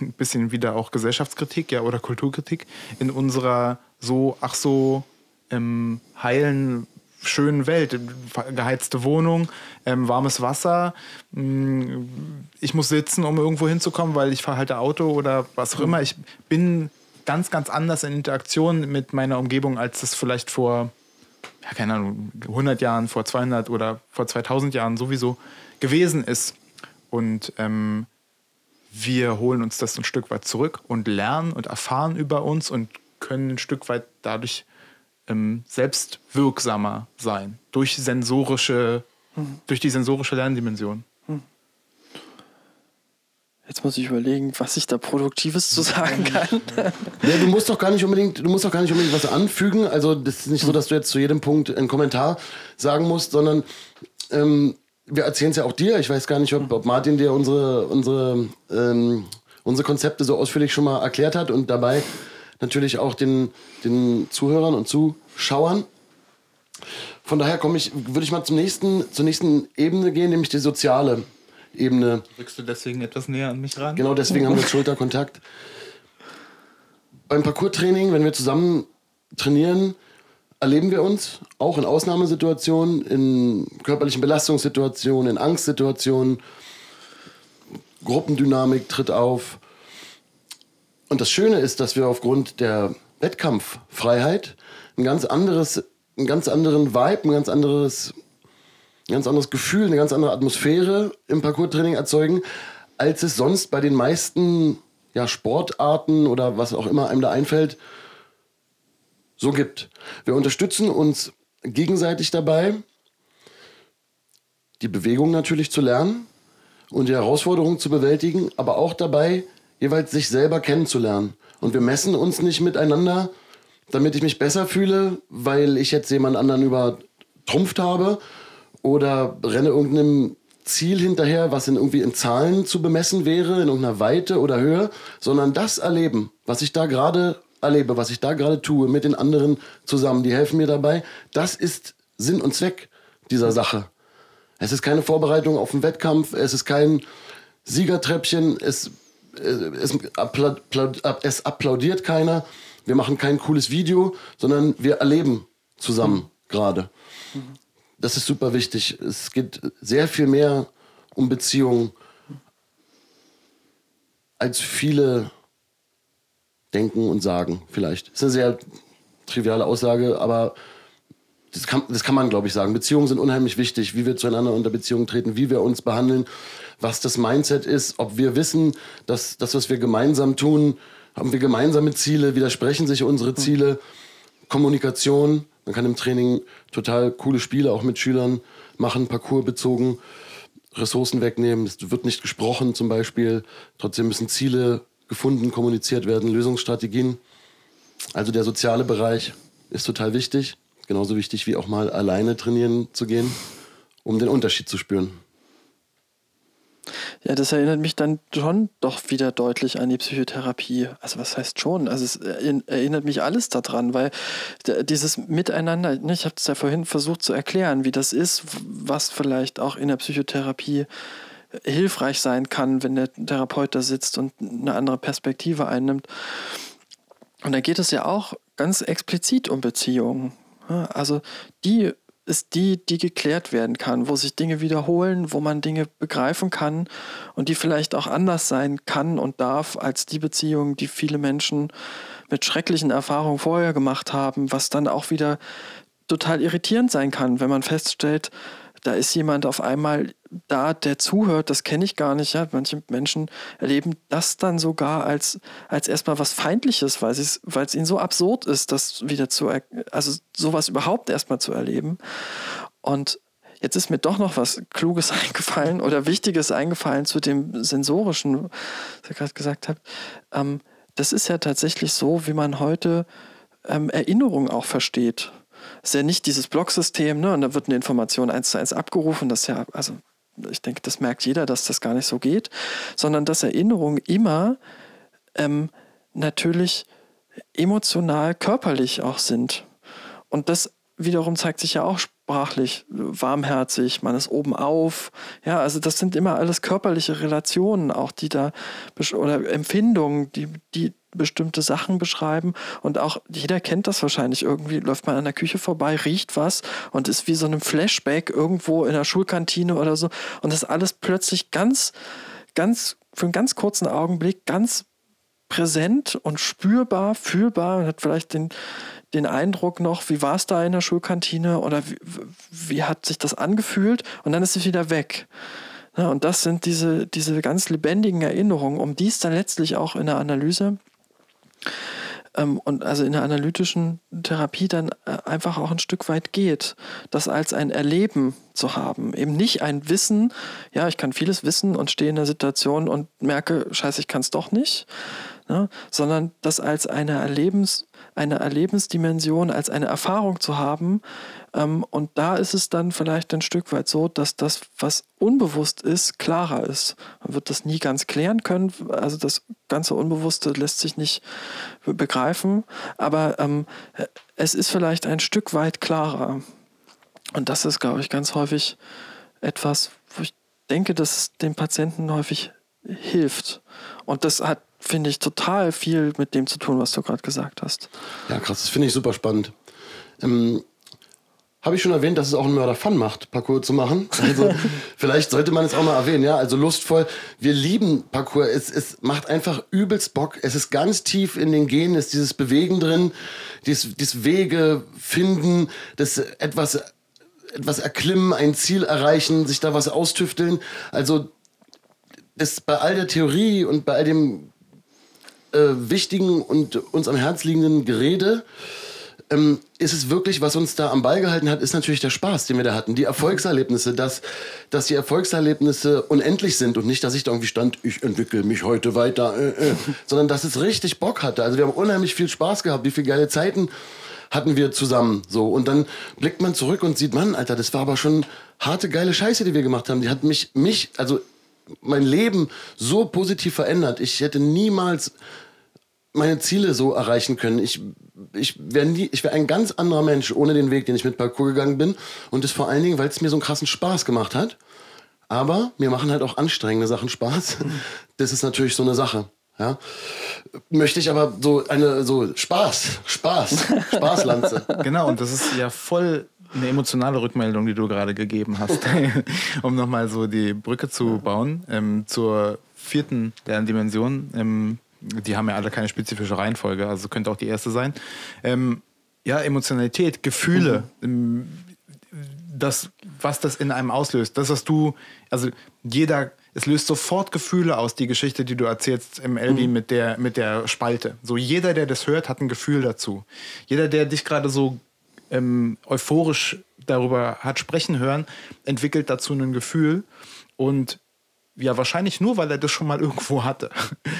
ein bisschen wieder auch Gesellschaftskritik ja, oder Kulturkritik in unserer so, ach so ähm, heilen, schönen Welt. Geheizte Wohnung, ähm, warmes Wasser. Mm, ich muss sitzen, um irgendwo hinzukommen, weil ich fahre halt Auto oder was auch immer. Ich bin ganz, ganz anders in Interaktion mit meiner Umgebung, als es vielleicht vor, ja, keine Ahnung, 100 Jahren, vor 200 oder vor 2000 Jahren sowieso gewesen ist. Und ähm, wir holen uns das ein Stück weit zurück und lernen und erfahren über uns und können ein Stück weit dadurch ähm, selbst wirksamer sein durch sensorische, hm. durch die sensorische Lerndimension. Jetzt muss ich überlegen, was ich da Produktives zu sagen kann. Ja, du musst doch gar nicht unbedingt, du musst doch gar nicht unbedingt was anfügen. Also das ist nicht so, hm. dass du jetzt zu jedem Punkt einen Kommentar sagen musst, sondern ähm, wir erzählen es ja auch dir. Ich weiß gar nicht, ob, ob Martin dir unsere, unsere, ähm, unsere Konzepte so ausführlich schon mal erklärt hat und dabei natürlich auch den, den Zuhörern und Zuschauern. Von daher komme ich, würde ich mal zum nächsten, zur nächsten Ebene gehen, nämlich die soziale Ebene. Rückst du deswegen etwas näher an mich ran? Genau, deswegen haben wir Schulterkontakt. beim Parcours-Training, wenn wir zusammen trainieren, erleben wir uns auch in Ausnahmesituationen, in körperlichen Belastungssituationen, in Angstsituationen. Gruppendynamik tritt auf. Und das Schöne ist, dass wir aufgrund der Wettkampffreiheit ein ganz anderes, einen ganz anderen Vibe, ein ganz anderes, ein ganz anderes Gefühl, eine ganz andere Atmosphäre im Parcours-Training erzeugen, als es sonst bei den meisten ja, Sportarten oder was auch immer einem da einfällt, so gibt. Wir unterstützen uns gegenseitig dabei, die Bewegung natürlich zu lernen und die Herausforderungen zu bewältigen, aber auch dabei, jeweils sich selber kennenzulernen. Und wir messen uns nicht miteinander, damit ich mich besser fühle, weil ich jetzt jemand anderen übertrumpft habe oder renne irgendeinem Ziel hinterher, was in irgendwie in Zahlen zu bemessen wäre, in irgendeiner Weite oder Höhe, sondern das erleben, was ich da gerade erlebe, was ich da gerade tue, mit den anderen zusammen, die helfen mir dabei, das ist Sinn und Zweck dieser Sache. Es ist keine Vorbereitung auf einen Wettkampf, es ist kein Siegertreppchen, es, äh, es, es applaudiert keiner, wir machen kein cooles Video, sondern wir erleben zusammen gerade. Das ist super wichtig. Es geht sehr viel mehr um Beziehungen, als viele denken und sagen, vielleicht. Das ist eine sehr triviale Aussage, aber das kann, das kann man, glaube ich, sagen. Beziehungen sind unheimlich wichtig, wie wir zueinander unter Beziehungen treten, wie wir uns behandeln, was das Mindset ist, ob wir wissen, dass das, was wir gemeinsam tun, haben wir gemeinsame Ziele, widersprechen sich unsere Ziele, Kommunikation. Man kann im Training total coole Spiele auch mit Schülern machen, Parcours bezogen, Ressourcen wegnehmen. Es wird nicht gesprochen zum Beispiel. Trotzdem müssen Ziele gefunden, kommuniziert werden, Lösungsstrategien. Also der soziale Bereich ist total wichtig. Genauso wichtig wie auch mal alleine trainieren zu gehen, um den Unterschied zu spüren. Ja, das erinnert mich dann schon doch wieder deutlich an die Psychotherapie. Also was heißt schon? Also es erinnert mich alles daran, weil dieses Miteinander, ne, ich habe es ja vorhin versucht zu erklären, wie das ist, was vielleicht auch in der Psychotherapie hilfreich sein kann, wenn der Therapeut da sitzt und eine andere Perspektive einnimmt. Und da geht es ja auch ganz explizit um Beziehungen. Also die ist die, die geklärt werden kann, wo sich Dinge wiederholen, wo man Dinge begreifen kann und die vielleicht auch anders sein kann und darf als die Beziehung, die viele Menschen mit schrecklichen Erfahrungen vorher gemacht haben, was dann auch wieder total irritierend sein kann, wenn man feststellt, da ist jemand auf einmal da, der zuhört, das kenne ich gar nicht. Ja? Manche Menschen erleben das dann sogar als, als erstmal was Feindliches, weil es ihnen so absurd ist, das wieder zu, also sowas überhaupt erstmal zu erleben. Und jetzt ist mir doch noch was Kluges eingefallen oder Wichtiges eingefallen zu dem Sensorischen, was ihr gerade gesagt habt. Ähm, das ist ja tatsächlich so, wie man heute ähm, Erinnerung auch versteht ist ja nicht dieses Blocksystem, ne? Und da wird eine Information eins zu eins abgerufen. Das ist ja, also ich denke, das merkt jeder, dass das gar nicht so geht, sondern dass Erinnerungen immer ähm, natürlich emotional, körperlich auch sind. Und das wiederum zeigt sich ja auch sprachlich warmherzig, man ist oben auf. Ja, also das sind immer alles körperliche Relationen, auch die da oder Empfindungen, die, die bestimmte Sachen beschreiben. Und auch jeder kennt das wahrscheinlich irgendwie, läuft man an der Küche vorbei, riecht was und ist wie so ein Flashback irgendwo in der Schulkantine oder so. Und das alles plötzlich ganz, ganz, für einen ganz kurzen Augenblick ganz präsent und spürbar, fühlbar und hat vielleicht den, den Eindruck noch, wie war es da in der Schulkantine oder wie, wie hat sich das angefühlt? Und dann ist es wieder weg. Ja, und das sind diese, diese ganz lebendigen Erinnerungen, um die es dann letztlich auch in der Analyse und also in der analytischen Therapie dann äh, einfach auch ein Stück weit geht, das als ein Erleben zu haben. Eben nicht ein Wissen, ja, ich kann vieles wissen und stehe in der Situation und merke, scheiße, ich kann es doch nicht, ne? sondern das als eine Erlebens- eine Erlebensdimension, als eine Erfahrung zu haben. Ähm, und da ist es dann vielleicht ein Stück weit so, dass das, was unbewusst ist, klarer ist. Man wird das nie ganz klären können. Also das ganze Unbewusste lässt sich nicht begreifen. Aber ähm, es ist vielleicht ein Stück weit klarer. Und das ist, glaube ich, ganz häufig etwas, wo ich denke, dass es den Patienten häufig hilft. Und das hat finde ich, total viel mit dem zu tun, was du gerade gesagt hast. Ja, krass, das finde ich super spannend. Ähm, habe ich schon erwähnt, dass es auch einen Mörder Fun macht, Parcours zu machen. Also vielleicht sollte man es auch mal erwähnen, ja. Also lustvoll. Wir lieben Parcours. Es, es macht einfach übelst Bock. Es ist ganz tief in den Genen, ist dieses Bewegen drin, dieses, dieses Wege finden, das etwas, etwas erklimmen, ein Ziel erreichen, sich da was austüfteln. Also ist bei all der Theorie und bei all dem äh, wichtigen und uns am Herz liegenden Gerede ähm, ist es wirklich, was uns da am Ball gehalten hat, ist natürlich der Spaß, den wir da hatten. Die Erfolgserlebnisse, dass, dass die Erfolgserlebnisse unendlich sind und nicht, dass ich da irgendwie stand, ich entwickle mich heute weiter, äh, äh, sondern dass es richtig Bock hatte. Also wir haben unheimlich viel Spaß gehabt, wie viele geile Zeiten hatten wir zusammen so und dann blickt man zurück und sieht, Mann, Alter, das war aber schon harte geile Scheiße, die wir gemacht haben. Die hat mich mich also mein Leben so positiv verändert. Ich hätte niemals meine Ziele so erreichen können. Ich, ich wäre ich wär ein ganz anderer Mensch ohne den Weg, den ich mit Parkour gegangen bin. Und das vor allen Dingen, weil es mir so einen krassen Spaß gemacht hat. Aber mir machen halt auch anstrengende Sachen Spaß. Das ist natürlich so eine Sache. Ja. Möchte ich aber so eine, so Spaß, Spaß, Spaßlanze. Genau, und das ist ja voll eine emotionale Rückmeldung, die du gerade gegeben hast, um nochmal so die Brücke zu bauen ähm, zur vierten Lerndimension. Ähm, die haben ja alle keine spezifische Reihenfolge, also könnte auch die erste sein. Ähm, ja, Emotionalität, Gefühle, mhm. das, was das in einem auslöst, das, was du, also jeder, es löst sofort Gefühle aus, die Geschichte, die du erzählst im Elvi mhm. mit, der, mit der Spalte. So jeder, der das hört, hat ein Gefühl dazu. Jeder, der dich gerade so ähm, euphorisch darüber hat sprechen hören, entwickelt dazu ein Gefühl und ja, wahrscheinlich nur, weil er das schon mal irgendwo hatte. Mhm.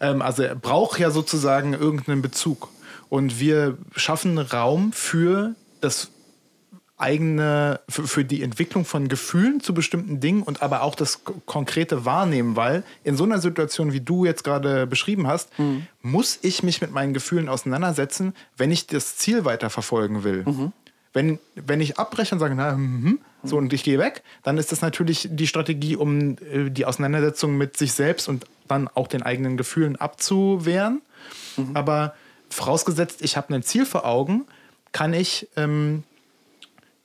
ähm, also er braucht ja sozusagen irgendeinen Bezug. Und wir schaffen Raum für das eigene, für, für, die Entwicklung von Gefühlen zu bestimmten Dingen und aber auch das konkrete Wahrnehmen, weil in so einer Situation, wie du jetzt gerade beschrieben hast, mhm. muss ich mich mit meinen Gefühlen auseinandersetzen, wenn ich das Ziel weiterverfolgen will. Mhm. Wenn, wenn ich abbreche und sage, na, hm, so und ich gehe weg, dann ist das natürlich die Strategie, um äh, die Auseinandersetzung mit sich selbst und dann auch den eigenen Gefühlen abzuwehren. Mhm. Aber vorausgesetzt, ich habe ein Ziel vor Augen, kann ich ähm,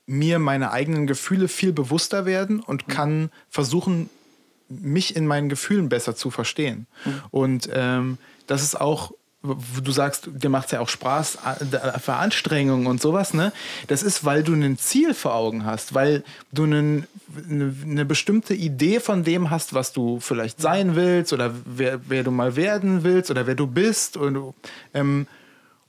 mir meine eigenen Gefühle viel bewusster werden und mhm. kann versuchen, mich in meinen Gefühlen besser zu verstehen. Mhm. Und ähm, das ist auch du sagst, dir macht es ja auch Spaß, für Anstrengungen und sowas, ne? Das ist, weil du ein Ziel vor Augen hast, weil du einen, eine, eine, bestimmte Idee von dem hast, was du vielleicht sein willst oder wer, wer du mal werden willst oder wer du bist. Und, ähm,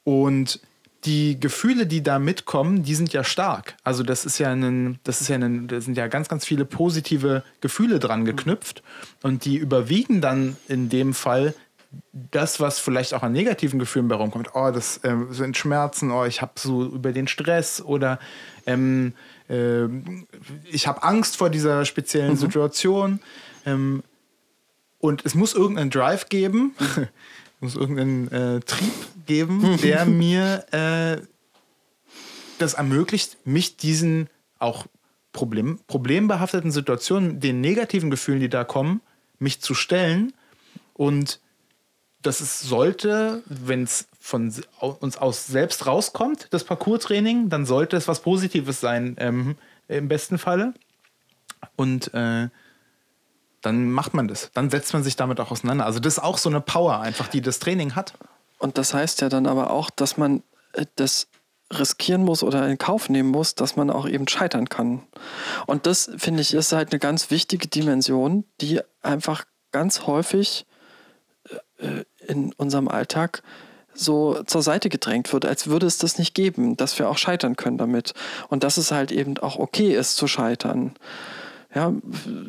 und die Gefühle, die da mitkommen, die sind ja stark. Also das ist ja ein, das ist ja ein, da sind ja ganz, ganz viele positive Gefühle dran geknüpft und die überwiegen dann in dem Fall das, was vielleicht auch an negativen Gefühlen bei rumkommt, oh, das äh, sind Schmerzen, oh, ich habe so über den Stress oder ähm, äh, ich habe Angst vor dieser speziellen mhm. Situation. Ähm, und es muss irgendeinen Drive geben, es muss irgendeinen äh, Trieb geben, der mir äh, das ermöglicht, mich diesen auch Problem, problembehafteten Situationen, den negativen Gefühlen, die da kommen, mich zu stellen und dass es sollte, wenn es von uns aus selbst rauskommt, das Parcours-Training, dann sollte es was Positives sein, ähm, im besten Falle. Und äh, dann macht man das. Dann setzt man sich damit auch auseinander. Also das ist auch so eine Power einfach, die das Training hat. Und das heißt ja dann aber auch, dass man äh, das riskieren muss oder in Kauf nehmen muss, dass man auch eben scheitern kann. Und das, finde ich, ist halt eine ganz wichtige Dimension, die einfach ganz häufig in unserem Alltag so zur Seite gedrängt wird, als würde es das nicht geben, dass wir auch scheitern können damit. Und dass es halt eben auch okay ist zu scheitern. Ja,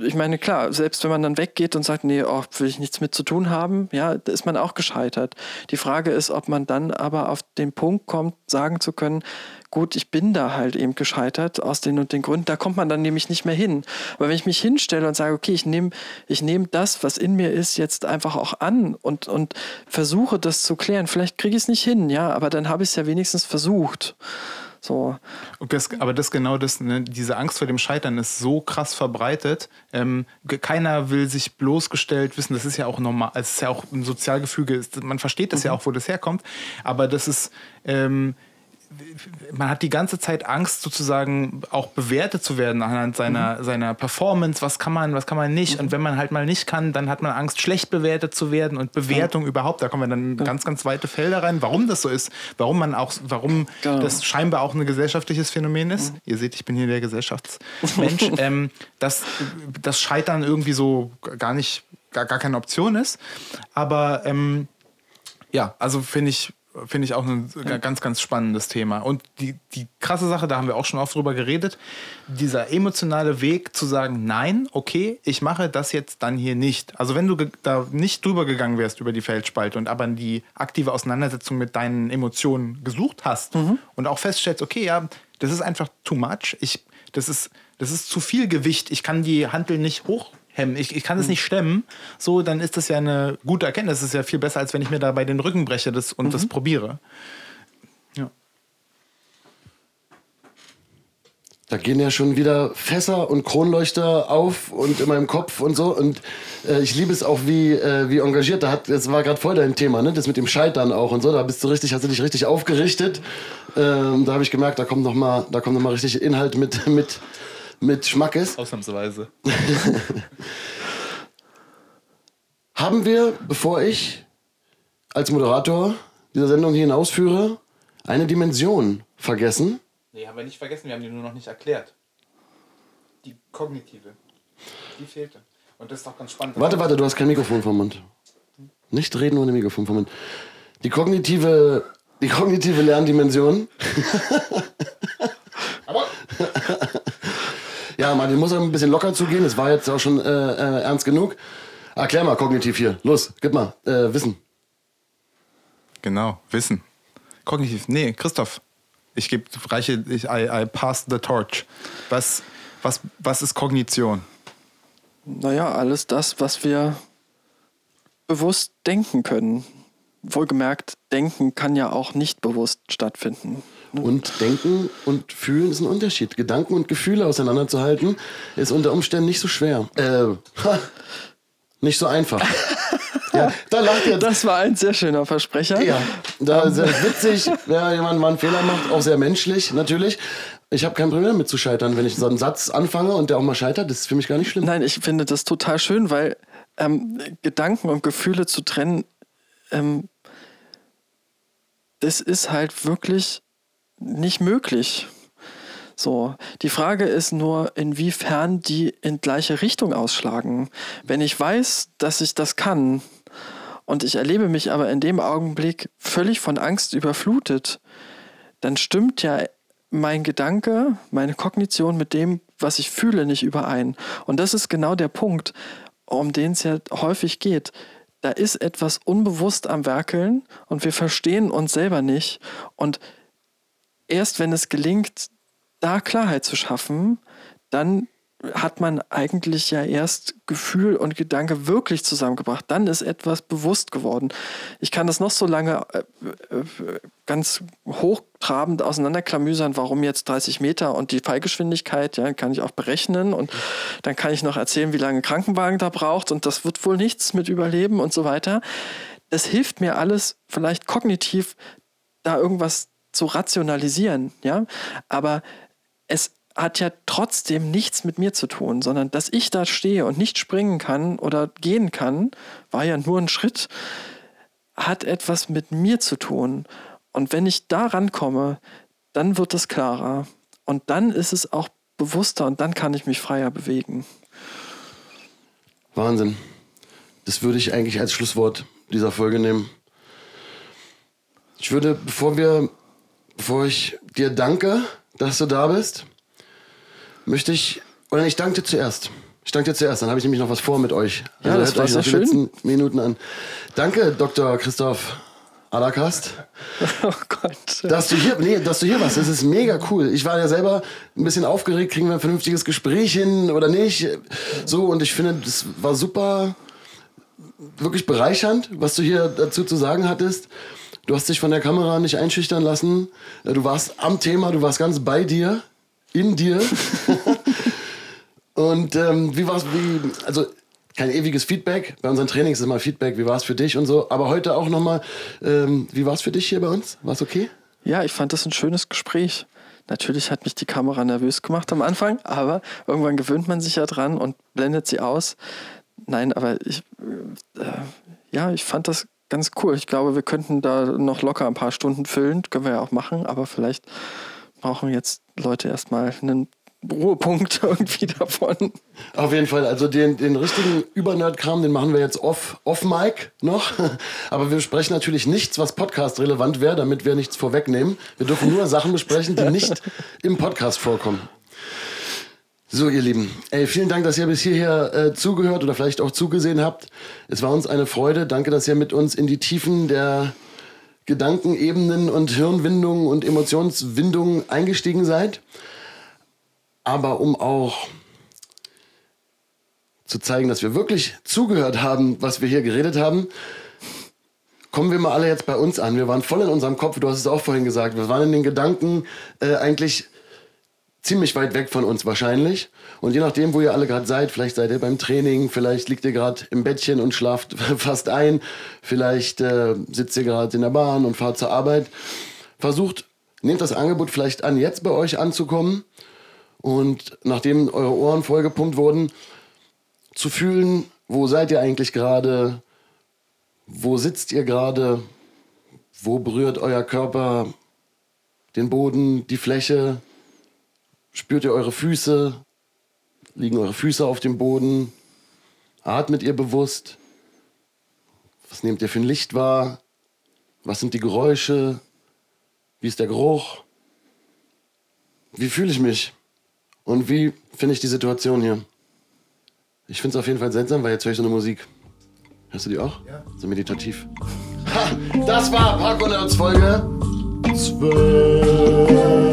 ich meine, klar, selbst wenn man dann weggeht und sagt, nee, oh, will ich nichts mit zu tun haben, ja, da ist man auch gescheitert. Die Frage ist, ob man dann aber auf den Punkt kommt, sagen zu können, gut, ich bin da halt eben gescheitert aus den und den Gründen, da kommt man dann nämlich nicht mehr hin. Aber wenn ich mich hinstelle und sage, okay, ich nehme ich nehm das, was in mir ist, jetzt einfach auch an und, und versuche das zu klären, vielleicht kriege ich es nicht hin, ja, aber dann habe ich es ja wenigstens versucht. So. Das, aber das genau das, ne, diese Angst vor dem Scheitern ist so krass verbreitet. Ähm, keiner will sich bloßgestellt wissen. Das ist ja auch normal, es ist ja auch ein Sozialgefüge. Man versteht das mhm. ja auch, wo das herkommt. Aber das ist ähm, man hat die ganze Zeit Angst, sozusagen auch bewertet zu werden anhand seiner, mhm. seiner Performance. Was kann man, was kann man nicht? Mhm. Und wenn man halt mal nicht kann, dann hat man Angst, schlecht bewertet zu werden und Bewertung ja. überhaupt. Da kommen wir dann ganz, ganz weite Felder rein, warum das so ist, warum man auch, warum genau. das scheinbar auch ein gesellschaftliches Phänomen ist. Mhm. Ihr seht, ich bin hier der Gesellschaftsmensch, ähm, dass das Scheitern irgendwie so gar nicht, gar, gar keine Option ist. Aber ähm, ja, also finde ich, finde ich auch ein ganz, ganz spannendes Thema. Und die, die krasse Sache, da haben wir auch schon oft drüber geredet, dieser emotionale Weg zu sagen, nein, okay, ich mache das jetzt dann hier nicht. Also wenn du da nicht drüber gegangen wärst über die Feldspalte und aber die aktive Auseinandersetzung mit deinen Emotionen gesucht hast mhm. und auch feststellst, okay, ja, das ist einfach too much, ich, das, ist, das ist zu viel Gewicht, ich kann die Handel nicht hoch hemmen. Ich, ich kann es hm. nicht stemmen. So, dann ist das ja eine gute Erkenntnis. Das ist ja viel besser, als wenn ich mir dabei den Rücken breche das, und mhm. das probiere. Ja. Da gehen ja schon wieder Fässer und Kronleuchter auf und in meinem Kopf und so. Und äh, ich liebe es auch, wie, äh, wie engagiert. Da hat, das war gerade voll dein Thema, ne? Das mit dem Scheitern auch und so. Da bist du richtig, hast du dich richtig aufgerichtet. Ähm, da habe ich gemerkt, da kommt noch mal, da kommt noch mal richtig Inhalt mit, mit, mit Schmackes. Ausnahmsweise. Haben wir, bevor ich als Moderator dieser Sendung hier hinausführe, eine Dimension vergessen? Nee, haben wir nicht vergessen, wir haben die nur noch nicht erklärt. Die kognitive. Die fehlte. Und das ist doch ganz spannend. Warte, warte, du hast kein Mikrofon vom Mund. Nicht reden ohne Mikrofon vom Mund. Die kognitive, die kognitive Lerndimension. Aber ja, man muss auch ein bisschen locker zugehen. Es war jetzt auch schon äh, äh, ernst genug. Erklär mal kognitiv hier. Los, gib mal. Äh, Wissen. Genau, Wissen. Kognitiv. Nee, Christoph. Ich gebe, reiche, ich, I, I pass the torch. Was, was, was ist Kognition? Naja, alles das, was wir bewusst denken können. Wohlgemerkt, denken kann ja auch nicht bewusst stattfinden. Und Denken und Fühlen ist ein Unterschied. Gedanken und Gefühle auseinanderzuhalten, ist unter Umständen nicht so schwer. Äh, ha, nicht so einfach. ja, da lacht ihr. Das war ein sehr schöner Versprecher. Ja, da ist sehr witzig, wenn jemand mal einen Fehler macht, auch sehr menschlich natürlich. Ich habe kein Problem damit zu scheitern, wenn ich so einen Satz anfange und der auch mal scheitert, das ist für mich gar nicht schlimm. Nein, ich finde das total schön, weil ähm, Gedanken und Gefühle zu trennen, ähm, das ist halt wirklich nicht möglich. So, die Frage ist nur, inwiefern die in gleiche Richtung ausschlagen. Wenn ich weiß, dass ich das kann und ich erlebe mich aber in dem Augenblick völlig von Angst überflutet, dann stimmt ja mein Gedanke, meine Kognition mit dem, was ich fühle, nicht überein. Und das ist genau der Punkt, um den es ja häufig geht. Da ist etwas unbewusst am Werkeln und wir verstehen uns selber nicht. Und erst wenn es gelingt, da Klarheit zu schaffen, dann hat man eigentlich ja erst Gefühl und Gedanke wirklich zusammengebracht. Dann ist etwas bewusst geworden. Ich kann das noch so lange äh, äh, ganz hochtrabend auseinanderklamüsern, warum jetzt 30 Meter und die Fallgeschwindigkeit, ja, kann ich auch berechnen und dann kann ich noch erzählen, wie lange ein Krankenwagen da braucht und das wird wohl nichts mit Überleben und so weiter. Das hilft mir alles vielleicht kognitiv, da irgendwas zu rationalisieren, ja, aber es hat ja trotzdem nichts mit mir zu tun, sondern dass ich da stehe und nicht springen kann oder gehen kann, war ja nur ein Schritt, hat etwas mit mir zu tun. Und wenn ich da rankomme, dann wird es klarer. Und dann ist es auch bewusster und dann kann ich mich freier bewegen. Wahnsinn. Das würde ich eigentlich als Schlusswort dieser Folge nehmen. Ich würde, bevor wir bevor ich dir danke, dass du da bist, möchte ich, oder ich danke dir zuerst. Ich danke dir zuerst, dann habe ich nämlich noch was vor mit euch. Ja, also das war sehr schön. letzten Minuten an. Danke, Dr. Christoph Alakast. Oh Gott. Dass du hier, nee, dass du hier warst, das ist mega cool. Ich war ja selber ein bisschen aufgeregt, kriegen wir ein vernünftiges Gespräch hin oder nicht. So, und ich finde, das war super, wirklich bereichernd, was du hier dazu zu sagen hattest. Du hast dich von der Kamera nicht einschüchtern lassen. Äh, Du warst am Thema, du warst ganz bei dir, in dir. und ähm, wie war's, wie, also kein ewiges Feedback. Bei unseren Trainings ist immer Feedback, wie war es für dich und so. Aber heute auch nochmal, ähm, wie war es für dich hier bei uns? War es okay? Ja, ich fand das ein schönes Gespräch. Natürlich hat mich die Kamera nervös gemacht am Anfang, aber irgendwann gewöhnt man sich ja dran und blendet sie aus. Nein, aber ich, äh, ja, ich fand das ganz cool. Ich glaube, wir könnten da noch locker ein paar Stunden füllen. Können wir ja auch machen, aber vielleicht brauchen jetzt Leute erstmal einen Ruhepunkt irgendwie davon. Auf jeden Fall, also den, den richtigen Übernerd-Kram, den machen wir jetzt off, off Mic noch. Aber wir besprechen natürlich nichts, was Podcast-relevant wäre, damit wir nichts vorwegnehmen. Wir dürfen nur Sachen besprechen, die nicht im Podcast vorkommen. So, ihr Lieben, ey, vielen Dank, dass ihr bis hierher äh, zugehört oder vielleicht auch zugesehen habt. Es war uns eine Freude. Danke, dass ihr mit uns in die Tiefen der Gedankenebenen und Hirnwindungen und Emotionswindungen eingestiegen seid. Aber um auch zu zeigen, dass wir wirklich zugehört haben, was wir hier geredet haben, kommen wir mal alle jetzt bei uns an. Wir waren voll in unserem Kopf, du hast es auch vorhin gesagt, wir waren in den Gedanken äh, eigentlich ziemlich weit weg von uns wahrscheinlich. Und je nachdem, wo ihr alle gerade seid, vielleicht seid ihr beim Training, vielleicht liegt ihr gerade im Bettchen und schlaft fast ein, vielleicht äh, sitzt ihr gerade in der Bahn und fahrt zur Arbeit. Versucht, nehmt das Angebot vielleicht an, jetzt bei euch anzukommen und nachdem eure Ohren vollgepumpt wurden, zu fühlen, wo seid ihr eigentlich gerade, wo sitzt ihr gerade, wo berührt euer Körper den Boden, die Fläche, spürt ihr eure Füße, liegen eure Füße auf dem Boden, atmet ihr bewusst, was nehmt ihr für ein Licht wahr, was sind die Geräusche, wie ist der Geruch, wie fühle ich mich und wie finde ich die Situation hier. Ich finde es auf jeden Fall seltsam, weil jetzt höre ich so eine Musik. Hörst du die auch? Ja. So meditativ. Ha, das war Parkonerds Folge 12.